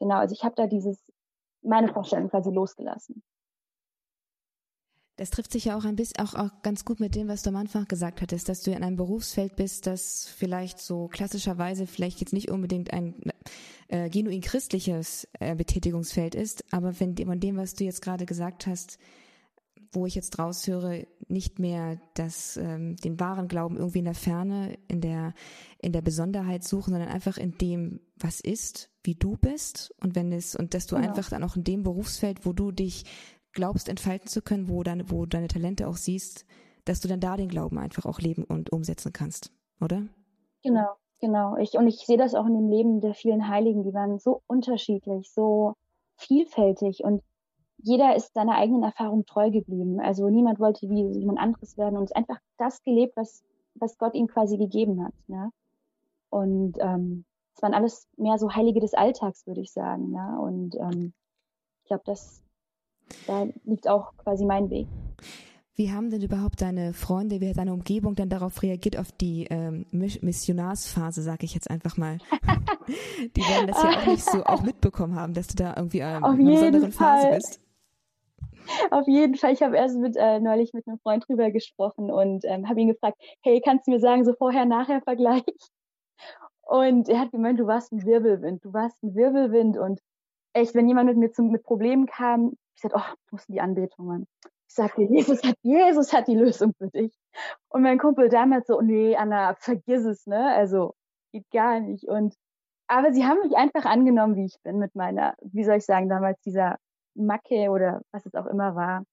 genau, also ich habe da dieses meine Vorstellung quasi losgelassen. Das trifft sich ja auch ein bisschen, auch, auch ganz gut mit dem, was du am Anfang gesagt hattest, dass du in einem Berufsfeld bist, das vielleicht so klassischerweise vielleicht jetzt nicht unbedingt ein äh, genuin christliches äh, Betätigungsfeld ist, aber wenn von dem, was du jetzt gerade gesagt hast, wo ich jetzt raushöre, nicht mehr das, ähm, den wahren Glauben irgendwie in der Ferne, in der, in der Besonderheit suchen, sondern einfach in dem, was ist, wie du bist und wenn es, und dass du genau. einfach dann auch in dem Berufsfeld, wo du dich glaubst, entfalten zu können, wo deine, wo deine Talente auch siehst, dass du dann da den Glauben einfach auch leben und umsetzen kannst, oder? Genau, genau. Ich, und ich sehe das auch in dem Leben der vielen Heiligen, die waren so unterschiedlich, so vielfältig und jeder ist seiner eigenen Erfahrung treu geblieben. Also niemand wollte wie jemand anderes werden und einfach das gelebt, was, was Gott ihm quasi gegeben hat. Ne? Und ähm, es waren alles mehr so Heilige des Alltags, würde ich sagen. Ja? Und ähm, ich glaube, das da liegt auch quasi mein Weg. Wie haben denn überhaupt deine Freunde, wie hat deine Umgebung dann darauf reagiert, auf die ähm, Missionarsphase, sage ich jetzt einfach mal? <laughs> die werden das ja auch nicht so <laughs> auch mitbekommen haben, dass du da irgendwie ähm, in einer besonderen Phase bist. Auf jeden Fall. Ich habe erst mit, äh, neulich mit einem Freund drüber gesprochen und ähm, habe ihn gefragt, hey, kannst du mir sagen, so vorher-nachher-Vergleich? Und er hat gemeint, du warst ein Wirbelwind, du warst ein Wirbelwind und echt, wenn jemand mit mir zum, mit Problemen kam, ich sagte, oh, du musst in die Anbetung, Mann. Ich sagte, Jesus hat, Jesus hat die Lösung für dich. Und mein Kumpel damals so, nee, Anna, vergiss es, ne? Also, geht gar nicht. Und, aber sie haben mich einfach angenommen, wie ich bin, mit meiner, wie soll ich sagen, damals dieser Macke oder was es auch immer war.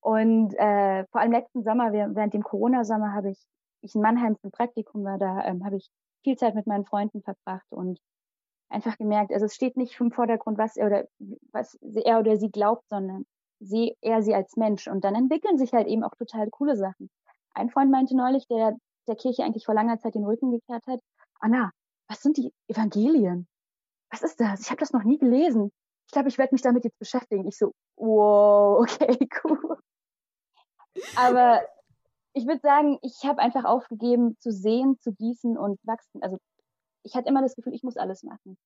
Und äh, vor allem letzten Sommer, während dem Corona-Sommer, habe ich, ich in Mannheim zum Praktikum war, da ähm, habe ich viel Zeit mit meinen Freunden verbracht und einfach gemerkt, also es steht nicht im Vordergrund, was er oder was er oder sie glaubt, sondern sie, er sie als Mensch. Und dann entwickeln sich halt eben auch total coole Sachen. Ein Freund meinte neulich, der der Kirche eigentlich vor langer Zeit den Rücken gekehrt hat, Anna, was sind die Evangelien? Was ist das? Ich habe das noch nie gelesen. Ich glaube, ich werde mich damit jetzt beschäftigen. Ich so, wow, <laughs> okay, cool. Aber ich würde sagen, ich habe einfach aufgegeben zu sehen, zu gießen und wachsen, also ich hatte immer das Gefühl, ich muss alles machen.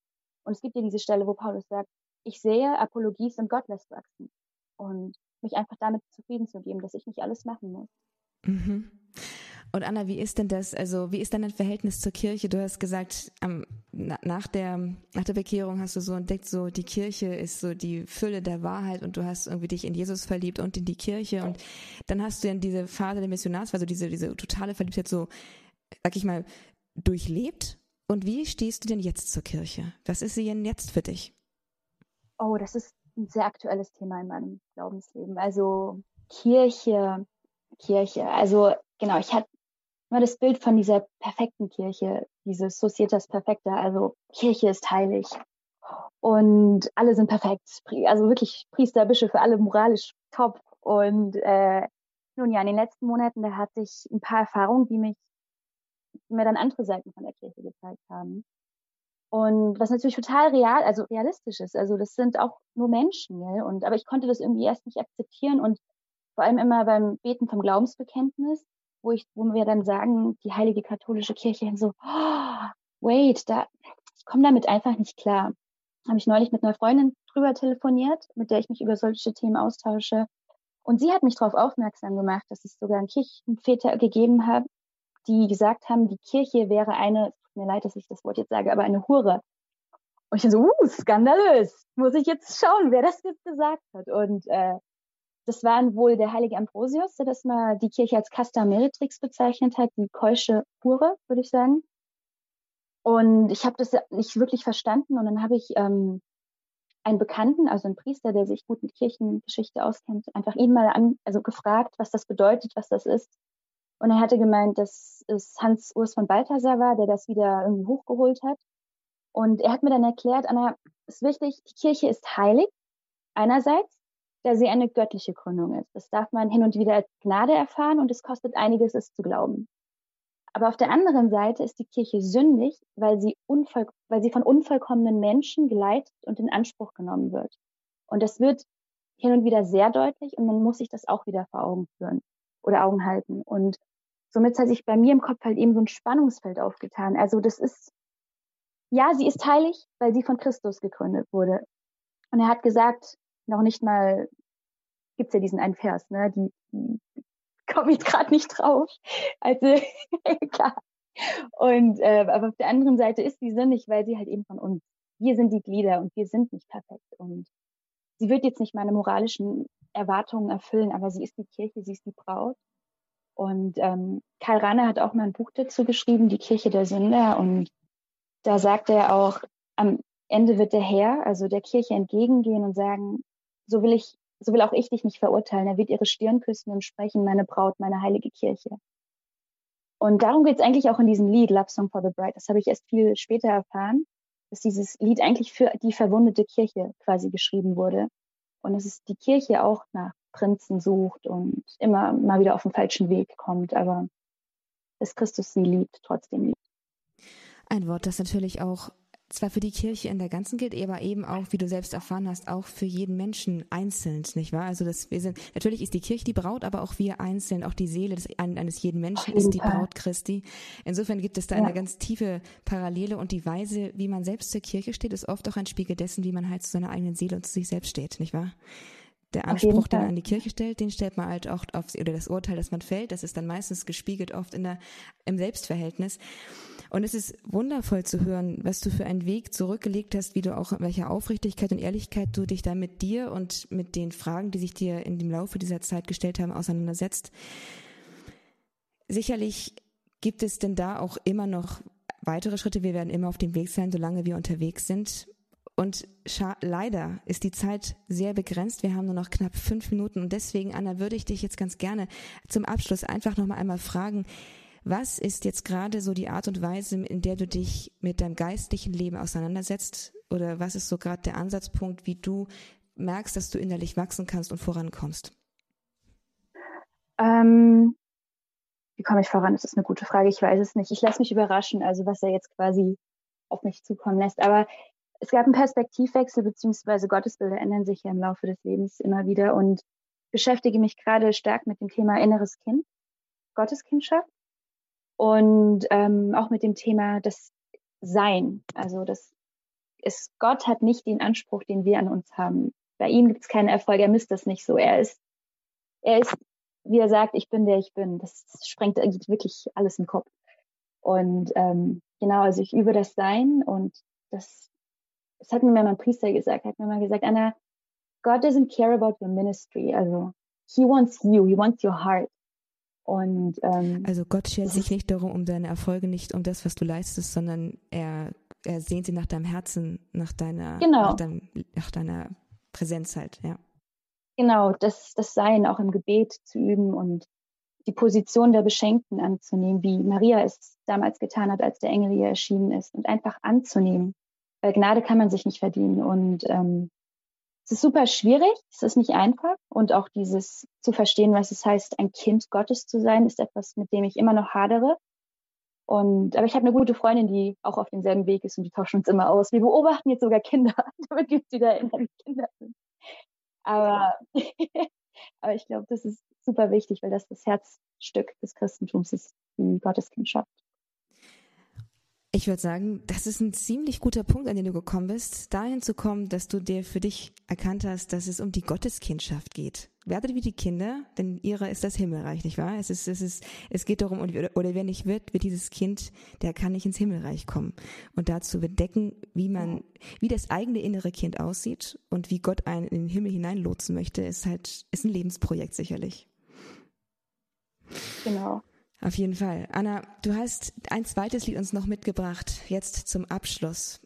Und es gibt ja diese Stelle, wo Paulus sagt, ich sehe Apologies und Gott lässt wachsen. Und mich einfach damit zufrieden zu geben, dass ich nicht alles machen muss. Mhm. Und Anna, wie ist denn das, also wie ist denn dein Verhältnis zur Kirche? Du hast gesagt, ähm, nach, der, nach der Bekehrung hast du so entdeckt, so die Kirche ist so die Fülle der Wahrheit und du hast irgendwie dich in Jesus verliebt und in die Kirche und dann hast du in diese Phase der Missionarsphase, diese, diese totale Verliebtheit so, sag ich mal, durchlebt und wie stehst du denn jetzt zur Kirche? Was ist sie denn jetzt für dich? Oh, das ist ein sehr aktuelles Thema in meinem Glaubensleben. Also Kirche, Kirche. Also genau, ich hatte immer das Bild von dieser perfekten Kirche, dieses Societas Perfecta. Also Kirche ist heilig und alle sind perfekt. Also wirklich Priester, Bischöfe, alle moralisch top. Und äh, nun ja, in den letzten Monaten, da hatte ich ein paar Erfahrungen, die mich die mir dann andere Seiten von der Kirche gezeigt haben. Und was natürlich total real, also realistisch ist. Also das sind auch nur Menschen, ja. Und aber ich konnte das irgendwie erst nicht akzeptieren und vor allem immer beim Beten vom Glaubensbekenntnis, wo ich, wo wir dann sagen, die heilige katholische Kirche, so, oh, wait, da, ich komme damit einfach nicht klar. Habe ich neulich mit einer Freundin drüber telefoniert, mit der ich mich über solche Themen austausche. Und sie hat mich darauf aufmerksam gemacht, dass es sogar einen Kirchenväter gegeben hat, die gesagt haben, die Kirche wäre eine, tut mir leid, dass ich das Wort jetzt sage, aber eine Hure. Und ich so, uh, skandalös. Muss ich jetzt schauen, wer das jetzt gesagt hat. Und äh, das waren wohl der heilige Ambrosius, der das mal die Kirche als Casta Meretrix bezeichnet hat, die keusche Hure, würde ich sagen. Und ich habe das nicht wirklich verstanden. Und dann habe ich ähm, einen Bekannten, also einen Priester, der sich gut mit Kirchengeschichte auskennt, einfach ihn mal an, also gefragt, was das bedeutet, was das ist. Und er hatte gemeint, dass es Hans Urs von Balthasar war, der das wieder irgendwie hochgeholt hat. Und er hat mir dann erklärt, Anna, ist wichtig, die Kirche ist heilig, einerseits, da sie eine göttliche Gründung ist. Das darf man hin und wieder als Gnade erfahren und es kostet einiges, es zu glauben. Aber auf der anderen Seite ist die Kirche sündig, weil sie, unvoll, weil sie von unvollkommenen Menschen geleitet und in Anspruch genommen wird. Und das wird hin und wieder sehr deutlich und man muss sich das auch wieder vor Augen führen oder Augen halten. Und somit hat sich bei mir im Kopf halt eben so ein Spannungsfeld aufgetan. Also das ist, ja, sie ist heilig, weil sie von Christus gegründet wurde. Und er hat gesagt, noch nicht mal, gibt's ja diesen einen Vers, ne, die, die komme jetzt gerade nicht drauf. Also, <laughs> klar. Und äh, aber auf der anderen Seite ist sie sinnig, weil sie halt eben von uns. Wir sind die Glieder und wir sind nicht perfekt. Und sie wird jetzt nicht meine moralischen Erwartungen erfüllen, aber sie ist die Kirche, sie ist die Braut. Und ähm, Karl Rahner hat auch mal ein Buch dazu geschrieben, Die Kirche der Sünder. Und da sagt er auch, am Ende wird der Herr, also der Kirche entgegengehen und sagen, so will ich so will auch ich dich nicht verurteilen. Er wird ihre Stirn küssen und sprechen, meine Braut, meine heilige Kirche. Und darum geht es eigentlich auch in diesem Lied, Love Song for the Bride. Das habe ich erst viel später erfahren, dass dieses Lied eigentlich für die verwundete Kirche quasi geschrieben wurde. Und dass es die Kirche auch nach Prinzen sucht und immer mal wieder auf den falschen Weg kommt, aber dass Christus sie liebt, trotzdem liebt. Ein Wort, das natürlich auch zwar für die Kirche in der ganzen gilt, aber eben auch, wie du selbst erfahren hast, auch für jeden Menschen einzeln, nicht wahr? Also das, wir sind, natürlich ist die Kirche die Braut, aber auch wir einzeln, auch die Seele des, eines jeden Menschen ist die Braut Christi. Insofern gibt es da ja. eine ganz tiefe Parallele und die Weise, wie man selbst zur Kirche steht, ist oft auch ein Spiegel dessen, wie man halt zu seiner eigenen Seele und zu sich selbst steht, nicht wahr? Der Anspruch, den man an die Kirche stellt, den stellt man halt auch auf, oder das Urteil, das man fällt, das ist dann meistens gespiegelt oft in der, im Selbstverhältnis. Und es ist wundervoll zu hören, was du für einen Weg zurückgelegt hast, wie du auch, welche Aufrichtigkeit und Ehrlichkeit du dich da mit dir und mit den Fragen, die sich dir in dem Laufe dieser Zeit gestellt haben, auseinandersetzt. Sicherlich gibt es denn da auch immer noch weitere Schritte. Wir werden immer auf dem Weg sein, solange wir unterwegs sind. Und leider ist die Zeit sehr begrenzt. Wir haben nur noch knapp fünf Minuten. Und deswegen, Anna, würde ich dich jetzt ganz gerne zum Abschluss einfach noch mal einmal fragen, was ist jetzt gerade so die Art und Weise, in der du dich mit deinem geistlichen Leben auseinandersetzt? Oder was ist so gerade der Ansatzpunkt, wie du merkst, dass du innerlich wachsen kannst und vorankommst? Ähm, wie komme ich voran? Das ist eine gute Frage. Ich weiß es nicht. Ich lasse mich überraschen, also was er jetzt quasi auf mich zukommen lässt. Aber es gab einen Perspektivwechsel, beziehungsweise Gottesbilder ändern sich ja im Laufe des Lebens immer wieder und beschäftige mich gerade stark mit dem Thema inneres Kind, Gotteskindschaft und ähm, auch mit dem Thema das Sein. Also das ist, Gott hat nicht den Anspruch, den wir an uns haben. Bei ihm gibt es keinen Erfolg, er misst das nicht so. Er ist, er ist, wie er sagt, ich bin der ich bin. Das, sprengt wirklich alles im Kopf. Und ähm, genau, also ich übe das Sein und das, das hat mir mein Priester gesagt, hat mir mal gesagt, Anna, God doesn't care about your ministry. Also, he wants you, he wants your heart. Und, ähm, also Gott schert sich nicht darum, um deine Erfolge, nicht um das, was du leistest, sondern er, er sehnt sich nach deinem Herzen, nach deiner, genau. nach, deinem, nach deiner Präsenz halt, ja. Genau, das, das Sein auch im Gebet zu üben und die Position der Beschenkten anzunehmen, wie Maria es damals getan hat, als der Engel ihr erschienen ist, und einfach anzunehmen. Weil Gnade kann man sich nicht verdienen. Und ähm, es ist super schwierig, es ist nicht einfach und auch dieses zu verstehen, was es heißt, ein Kind Gottes zu sein, ist etwas, mit dem ich immer noch hadere. Und, aber ich habe eine gute Freundin, die auch auf demselben Weg ist und die tauschen uns immer aus. Wir beobachten jetzt sogar Kinder, <laughs> damit wir wieder in den Kinder sind. Aber, <laughs> aber ich glaube, das ist super wichtig, weil das das Herzstück des Christentums ist, die Gotteskindschaft. Ich würde sagen, das ist ein ziemlich guter Punkt, an den du gekommen bist, dahin zu kommen, dass du dir für dich erkannt hast, dass es um die Gotteskindschaft geht. Werdet wie die Kinder, denn ihrer ist das Himmelreich, nicht wahr? Es ist, es ist, es geht darum, oder wer nicht wird, wird dieses Kind, der kann nicht ins Himmelreich kommen. Und dazu bedecken, wie man, wie das eigene innere Kind aussieht und wie Gott einen in den Himmel hineinlotsen möchte, ist halt, ist ein Lebensprojekt sicherlich. Genau. Auf jeden Fall. Anna, du hast ein zweites Lied uns noch mitgebracht, jetzt zum Abschluss.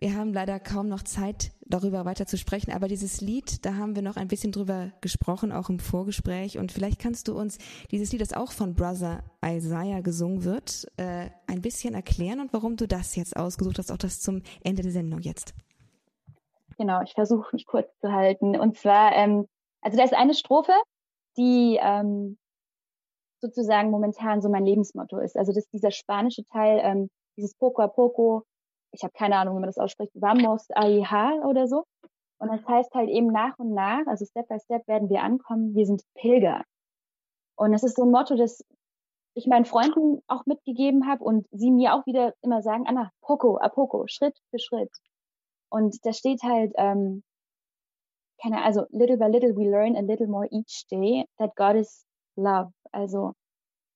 Wir haben leider kaum noch Zeit, darüber weiter zu sprechen, aber dieses Lied, da haben wir noch ein bisschen drüber gesprochen, auch im Vorgespräch. Und vielleicht kannst du uns dieses Lied, das auch von Brother Isaiah gesungen wird, äh, ein bisschen erklären und warum du das jetzt ausgesucht hast, auch das zum Ende der Sendung jetzt. genau, ich versuche mich kurz zu halten. Und zwar, ähm, also da ist eine Strophe, die ähm, sozusagen momentan so mein Lebensmotto ist. Also das ist dieser spanische Teil, ähm, dieses Poco a Poco, ich habe keine Ahnung, wie man das ausspricht, Vamos a oder so. Und das heißt halt eben nach und nach, also Step by Step werden wir ankommen, wir sind Pilger. Und das ist so ein Motto, das ich meinen Freunden auch mitgegeben habe und sie mir auch wieder immer sagen, Anna, Poco, a Poco, Schritt für Schritt. Und da steht halt, ähm, keine, also little by little we learn a little more each day that God is love. Also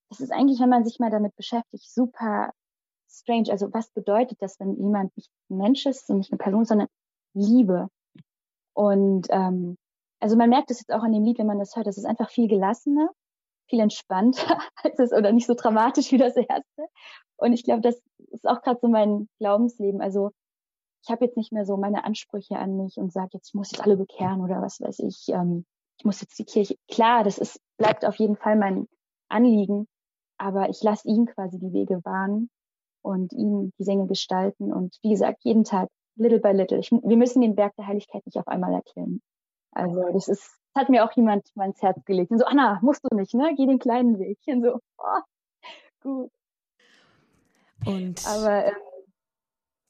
das ist eigentlich, wenn man sich mal damit beschäftigt, super strange. Also was bedeutet das, wenn jemand nicht ein Mensch ist und nicht eine Person, sondern Liebe? Und ähm, also man merkt es jetzt auch an dem Lied, wenn man das hört, das ist einfach viel gelassener, viel entspannter <laughs> als es oder nicht so dramatisch wie das erste. Und ich glaube, das ist auch gerade so mein Glaubensleben. Also ich habe jetzt nicht mehr so meine Ansprüche an mich und sage, jetzt muss jetzt alle bekehren oder was weiß ich. Ähm, ich muss jetzt die Kirche. Klar, das ist bleibt auf jeden Fall mein Anliegen, aber ich lasse ihn quasi die Wege bahnen und ihn die Sänger gestalten und wie gesagt jeden Tag little by little. Ich, wir müssen den Berg der Heiligkeit nicht auf einmal erklären. Also das ist, das hat mir auch jemand mal ins Herz gelegt. Und so, Anna, musst du nicht, ne? Geh den kleinen Weg. Und so, oh, gut. Und aber ähm,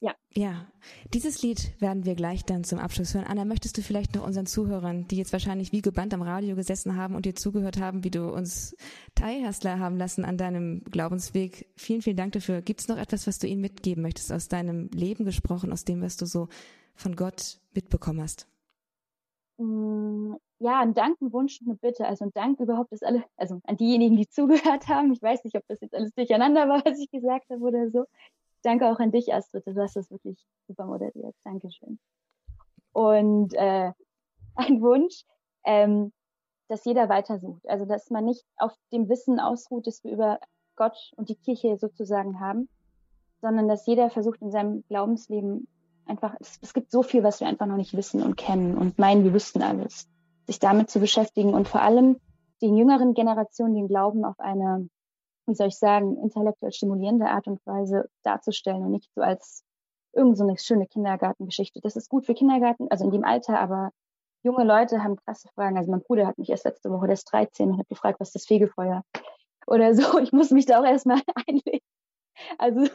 ja. Ja, dieses Lied werden wir gleich dann zum Abschluss hören. Anna, möchtest du vielleicht noch unseren Zuhörern, die jetzt wahrscheinlich wie gebannt am Radio gesessen haben und dir zugehört haben, wie du uns Teilhassler haben lassen an deinem Glaubensweg. Vielen, vielen Dank dafür. Gibt es noch etwas, was du ihnen mitgeben möchtest, aus deinem Leben gesprochen, aus dem, was du so von Gott mitbekommen hast? Mm, ja, ein Dank, ein Wunsch und eine Bitte. Also ein Dank überhaupt, dass alle, also an diejenigen, die zugehört haben. Ich weiß nicht, ob das jetzt alles durcheinander war, <laughs> was ich gesagt habe oder so danke auch an dich, Astrid. Du hast das wirklich super moderiert. Dankeschön. Und äh, <laughs> ein Wunsch, ähm, dass jeder weitersucht. Also dass man nicht auf dem Wissen ausruht, das wir über Gott und die Kirche sozusagen haben, sondern dass jeder versucht in seinem Glaubensleben einfach, es, es gibt so viel, was wir einfach noch nicht wissen und kennen und meinen, wir wüssten alles, sich damit zu beschäftigen und vor allem den jüngeren Generationen den Glauben auf eine wie soll ich sagen, intellektuell stimulierende Art und Weise darzustellen und nicht so als irgend so eine schöne Kindergartengeschichte. Das ist gut für Kindergarten, also in dem Alter, aber junge Leute haben krasse Fragen. Also mein Bruder hat mich erst letzte Woche, der ist 13 und hat gefragt, was ist das Fegefeuer? Oder so. <laughs> Ich muss mich da auch erstmal <laughs> einlegen. Also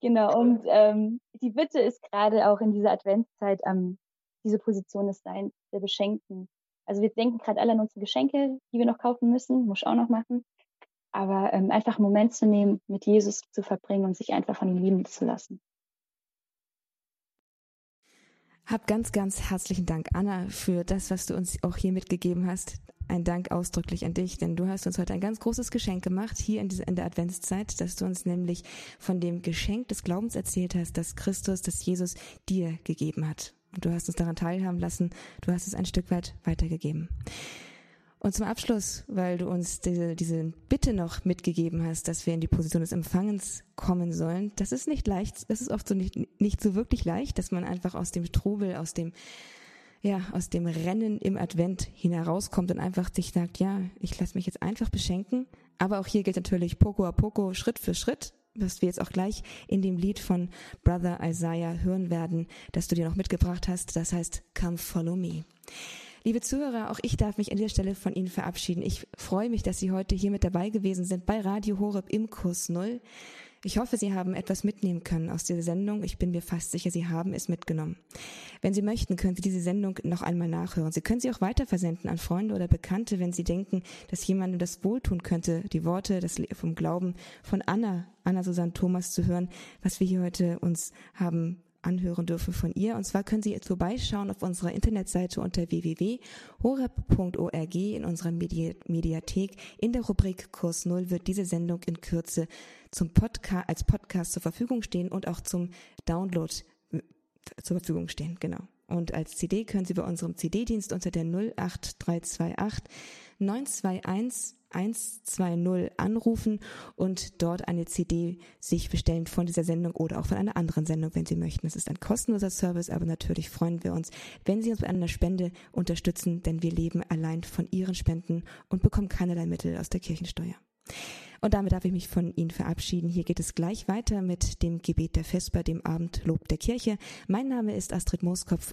genau. Und ähm, die Bitte ist gerade auch in dieser Adventszeit ähm, diese Position des Seins, der Beschenkten. Also wir denken gerade alle an unsere Geschenke, die wir noch kaufen müssen, muss ich auch noch machen aber ähm, einfach einen Moment zu nehmen, mit Jesus zu verbringen und sich einfach von ihm lieben zu lassen. Hab ganz, ganz herzlichen Dank, Anna, für das, was du uns auch hier mitgegeben hast. Ein Dank ausdrücklich an dich, denn du hast uns heute ein ganz großes Geschenk gemacht, hier in, in der Adventszeit, dass du uns nämlich von dem Geschenk des Glaubens erzählt hast, dass Christus, dass Jesus dir gegeben hat. Und du hast uns daran teilhaben lassen, du hast es ein Stück weit weitergegeben. Und zum Abschluss, weil du uns diese, diese Bitte noch mitgegeben hast, dass wir in die Position des Empfangens kommen sollen, das ist nicht leicht, das ist oft so nicht, nicht so wirklich leicht, dass man einfach aus dem Trubel, aus dem, ja, aus dem Rennen im Advent hinauskommt und einfach sich sagt, ja, ich lasse mich jetzt einfach beschenken. Aber auch hier gilt natürlich Poco a Poco, Schritt für Schritt, was wir jetzt auch gleich in dem Lied von Brother Isaiah hören werden, das du dir noch mitgebracht hast. Das heißt, Come Follow Me. Liebe Zuhörer, auch ich darf mich an dieser Stelle von Ihnen verabschieden. Ich freue mich, dass Sie heute hier mit dabei gewesen sind bei Radio Horeb im Kurs Null. Ich hoffe, Sie haben etwas mitnehmen können aus dieser Sendung. Ich bin mir fast sicher, Sie haben es mitgenommen. Wenn Sie möchten, können Sie diese Sendung noch einmal nachhören. Sie können sie auch weiter versenden an Freunde oder Bekannte, wenn Sie denken, dass jemandem das wohltun könnte, die Worte vom Glauben von Anna, Anna Susanne Thomas zu hören, was wir hier heute uns haben anhören dürfen von ihr. Und zwar können Sie vorbeischauen auf unserer Internetseite unter www.horeb.org in unserer Medi Mediathek. In der Rubrik Kurs Null wird diese Sendung in Kürze zum Podcast, als Podcast zur Verfügung stehen und auch zum Download äh, zur Verfügung stehen. Genau. Und als CD können Sie bei unserem CD-Dienst unter der 08328 921 120 anrufen und dort eine CD sich bestellen von dieser Sendung oder auch von einer anderen Sendung, wenn Sie möchten. Es ist ein kostenloser Service, aber natürlich freuen wir uns, wenn Sie uns mit einer Spende unterstützen, denn wir leben allein von Ihren Spenden und bekommen keinerlei Mittel aus der Kirchensteuer. Und damit darf ich mich von Ihnen verabschieden. Hier geht es gleich weiter mit dem Gebet der Vesper, dem Abendlob der Kirche. Mein Name ist Astrid Mooskopf